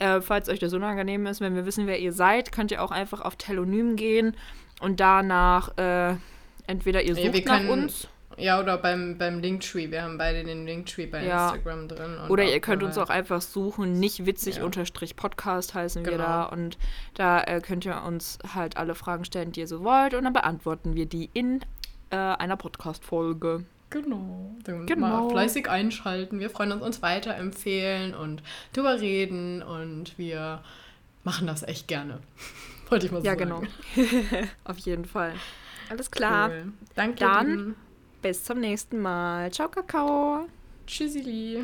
äh, falls euch das unangenehm ist, wenn wir wissen, wer ihr seid, könnt ihr auch einfach auf Telonym gehen und danach äh, entweder ihr Ja, sucht wir nach können- uns Ja, oder beim, beim Linktree. Wir haben beide den Linktree bei Ja. Instagram drin. oder ihr könnt uns auch einfach suchen, nicht witzig Ja. unterstrich Podcast heißen wir Genau. da und da äh, könnt ihr uns halt alle Fragen stellen, die ihr so wollt und dann beantworten wir die in äh, einer Podcast-Folge. Genau. Dann Genau. mal fleißig einschalten. Wir freuen uns, uns weiterempfehlen und drüber reden und wir machen das echt gerne. Wollte ich mal Ja, sagen. genau. Auf jeden Fall. Alles klar. Cool. Danke. Dann-. Bis zum nächsten Mal. Ciao, Kakao. Tschüssili.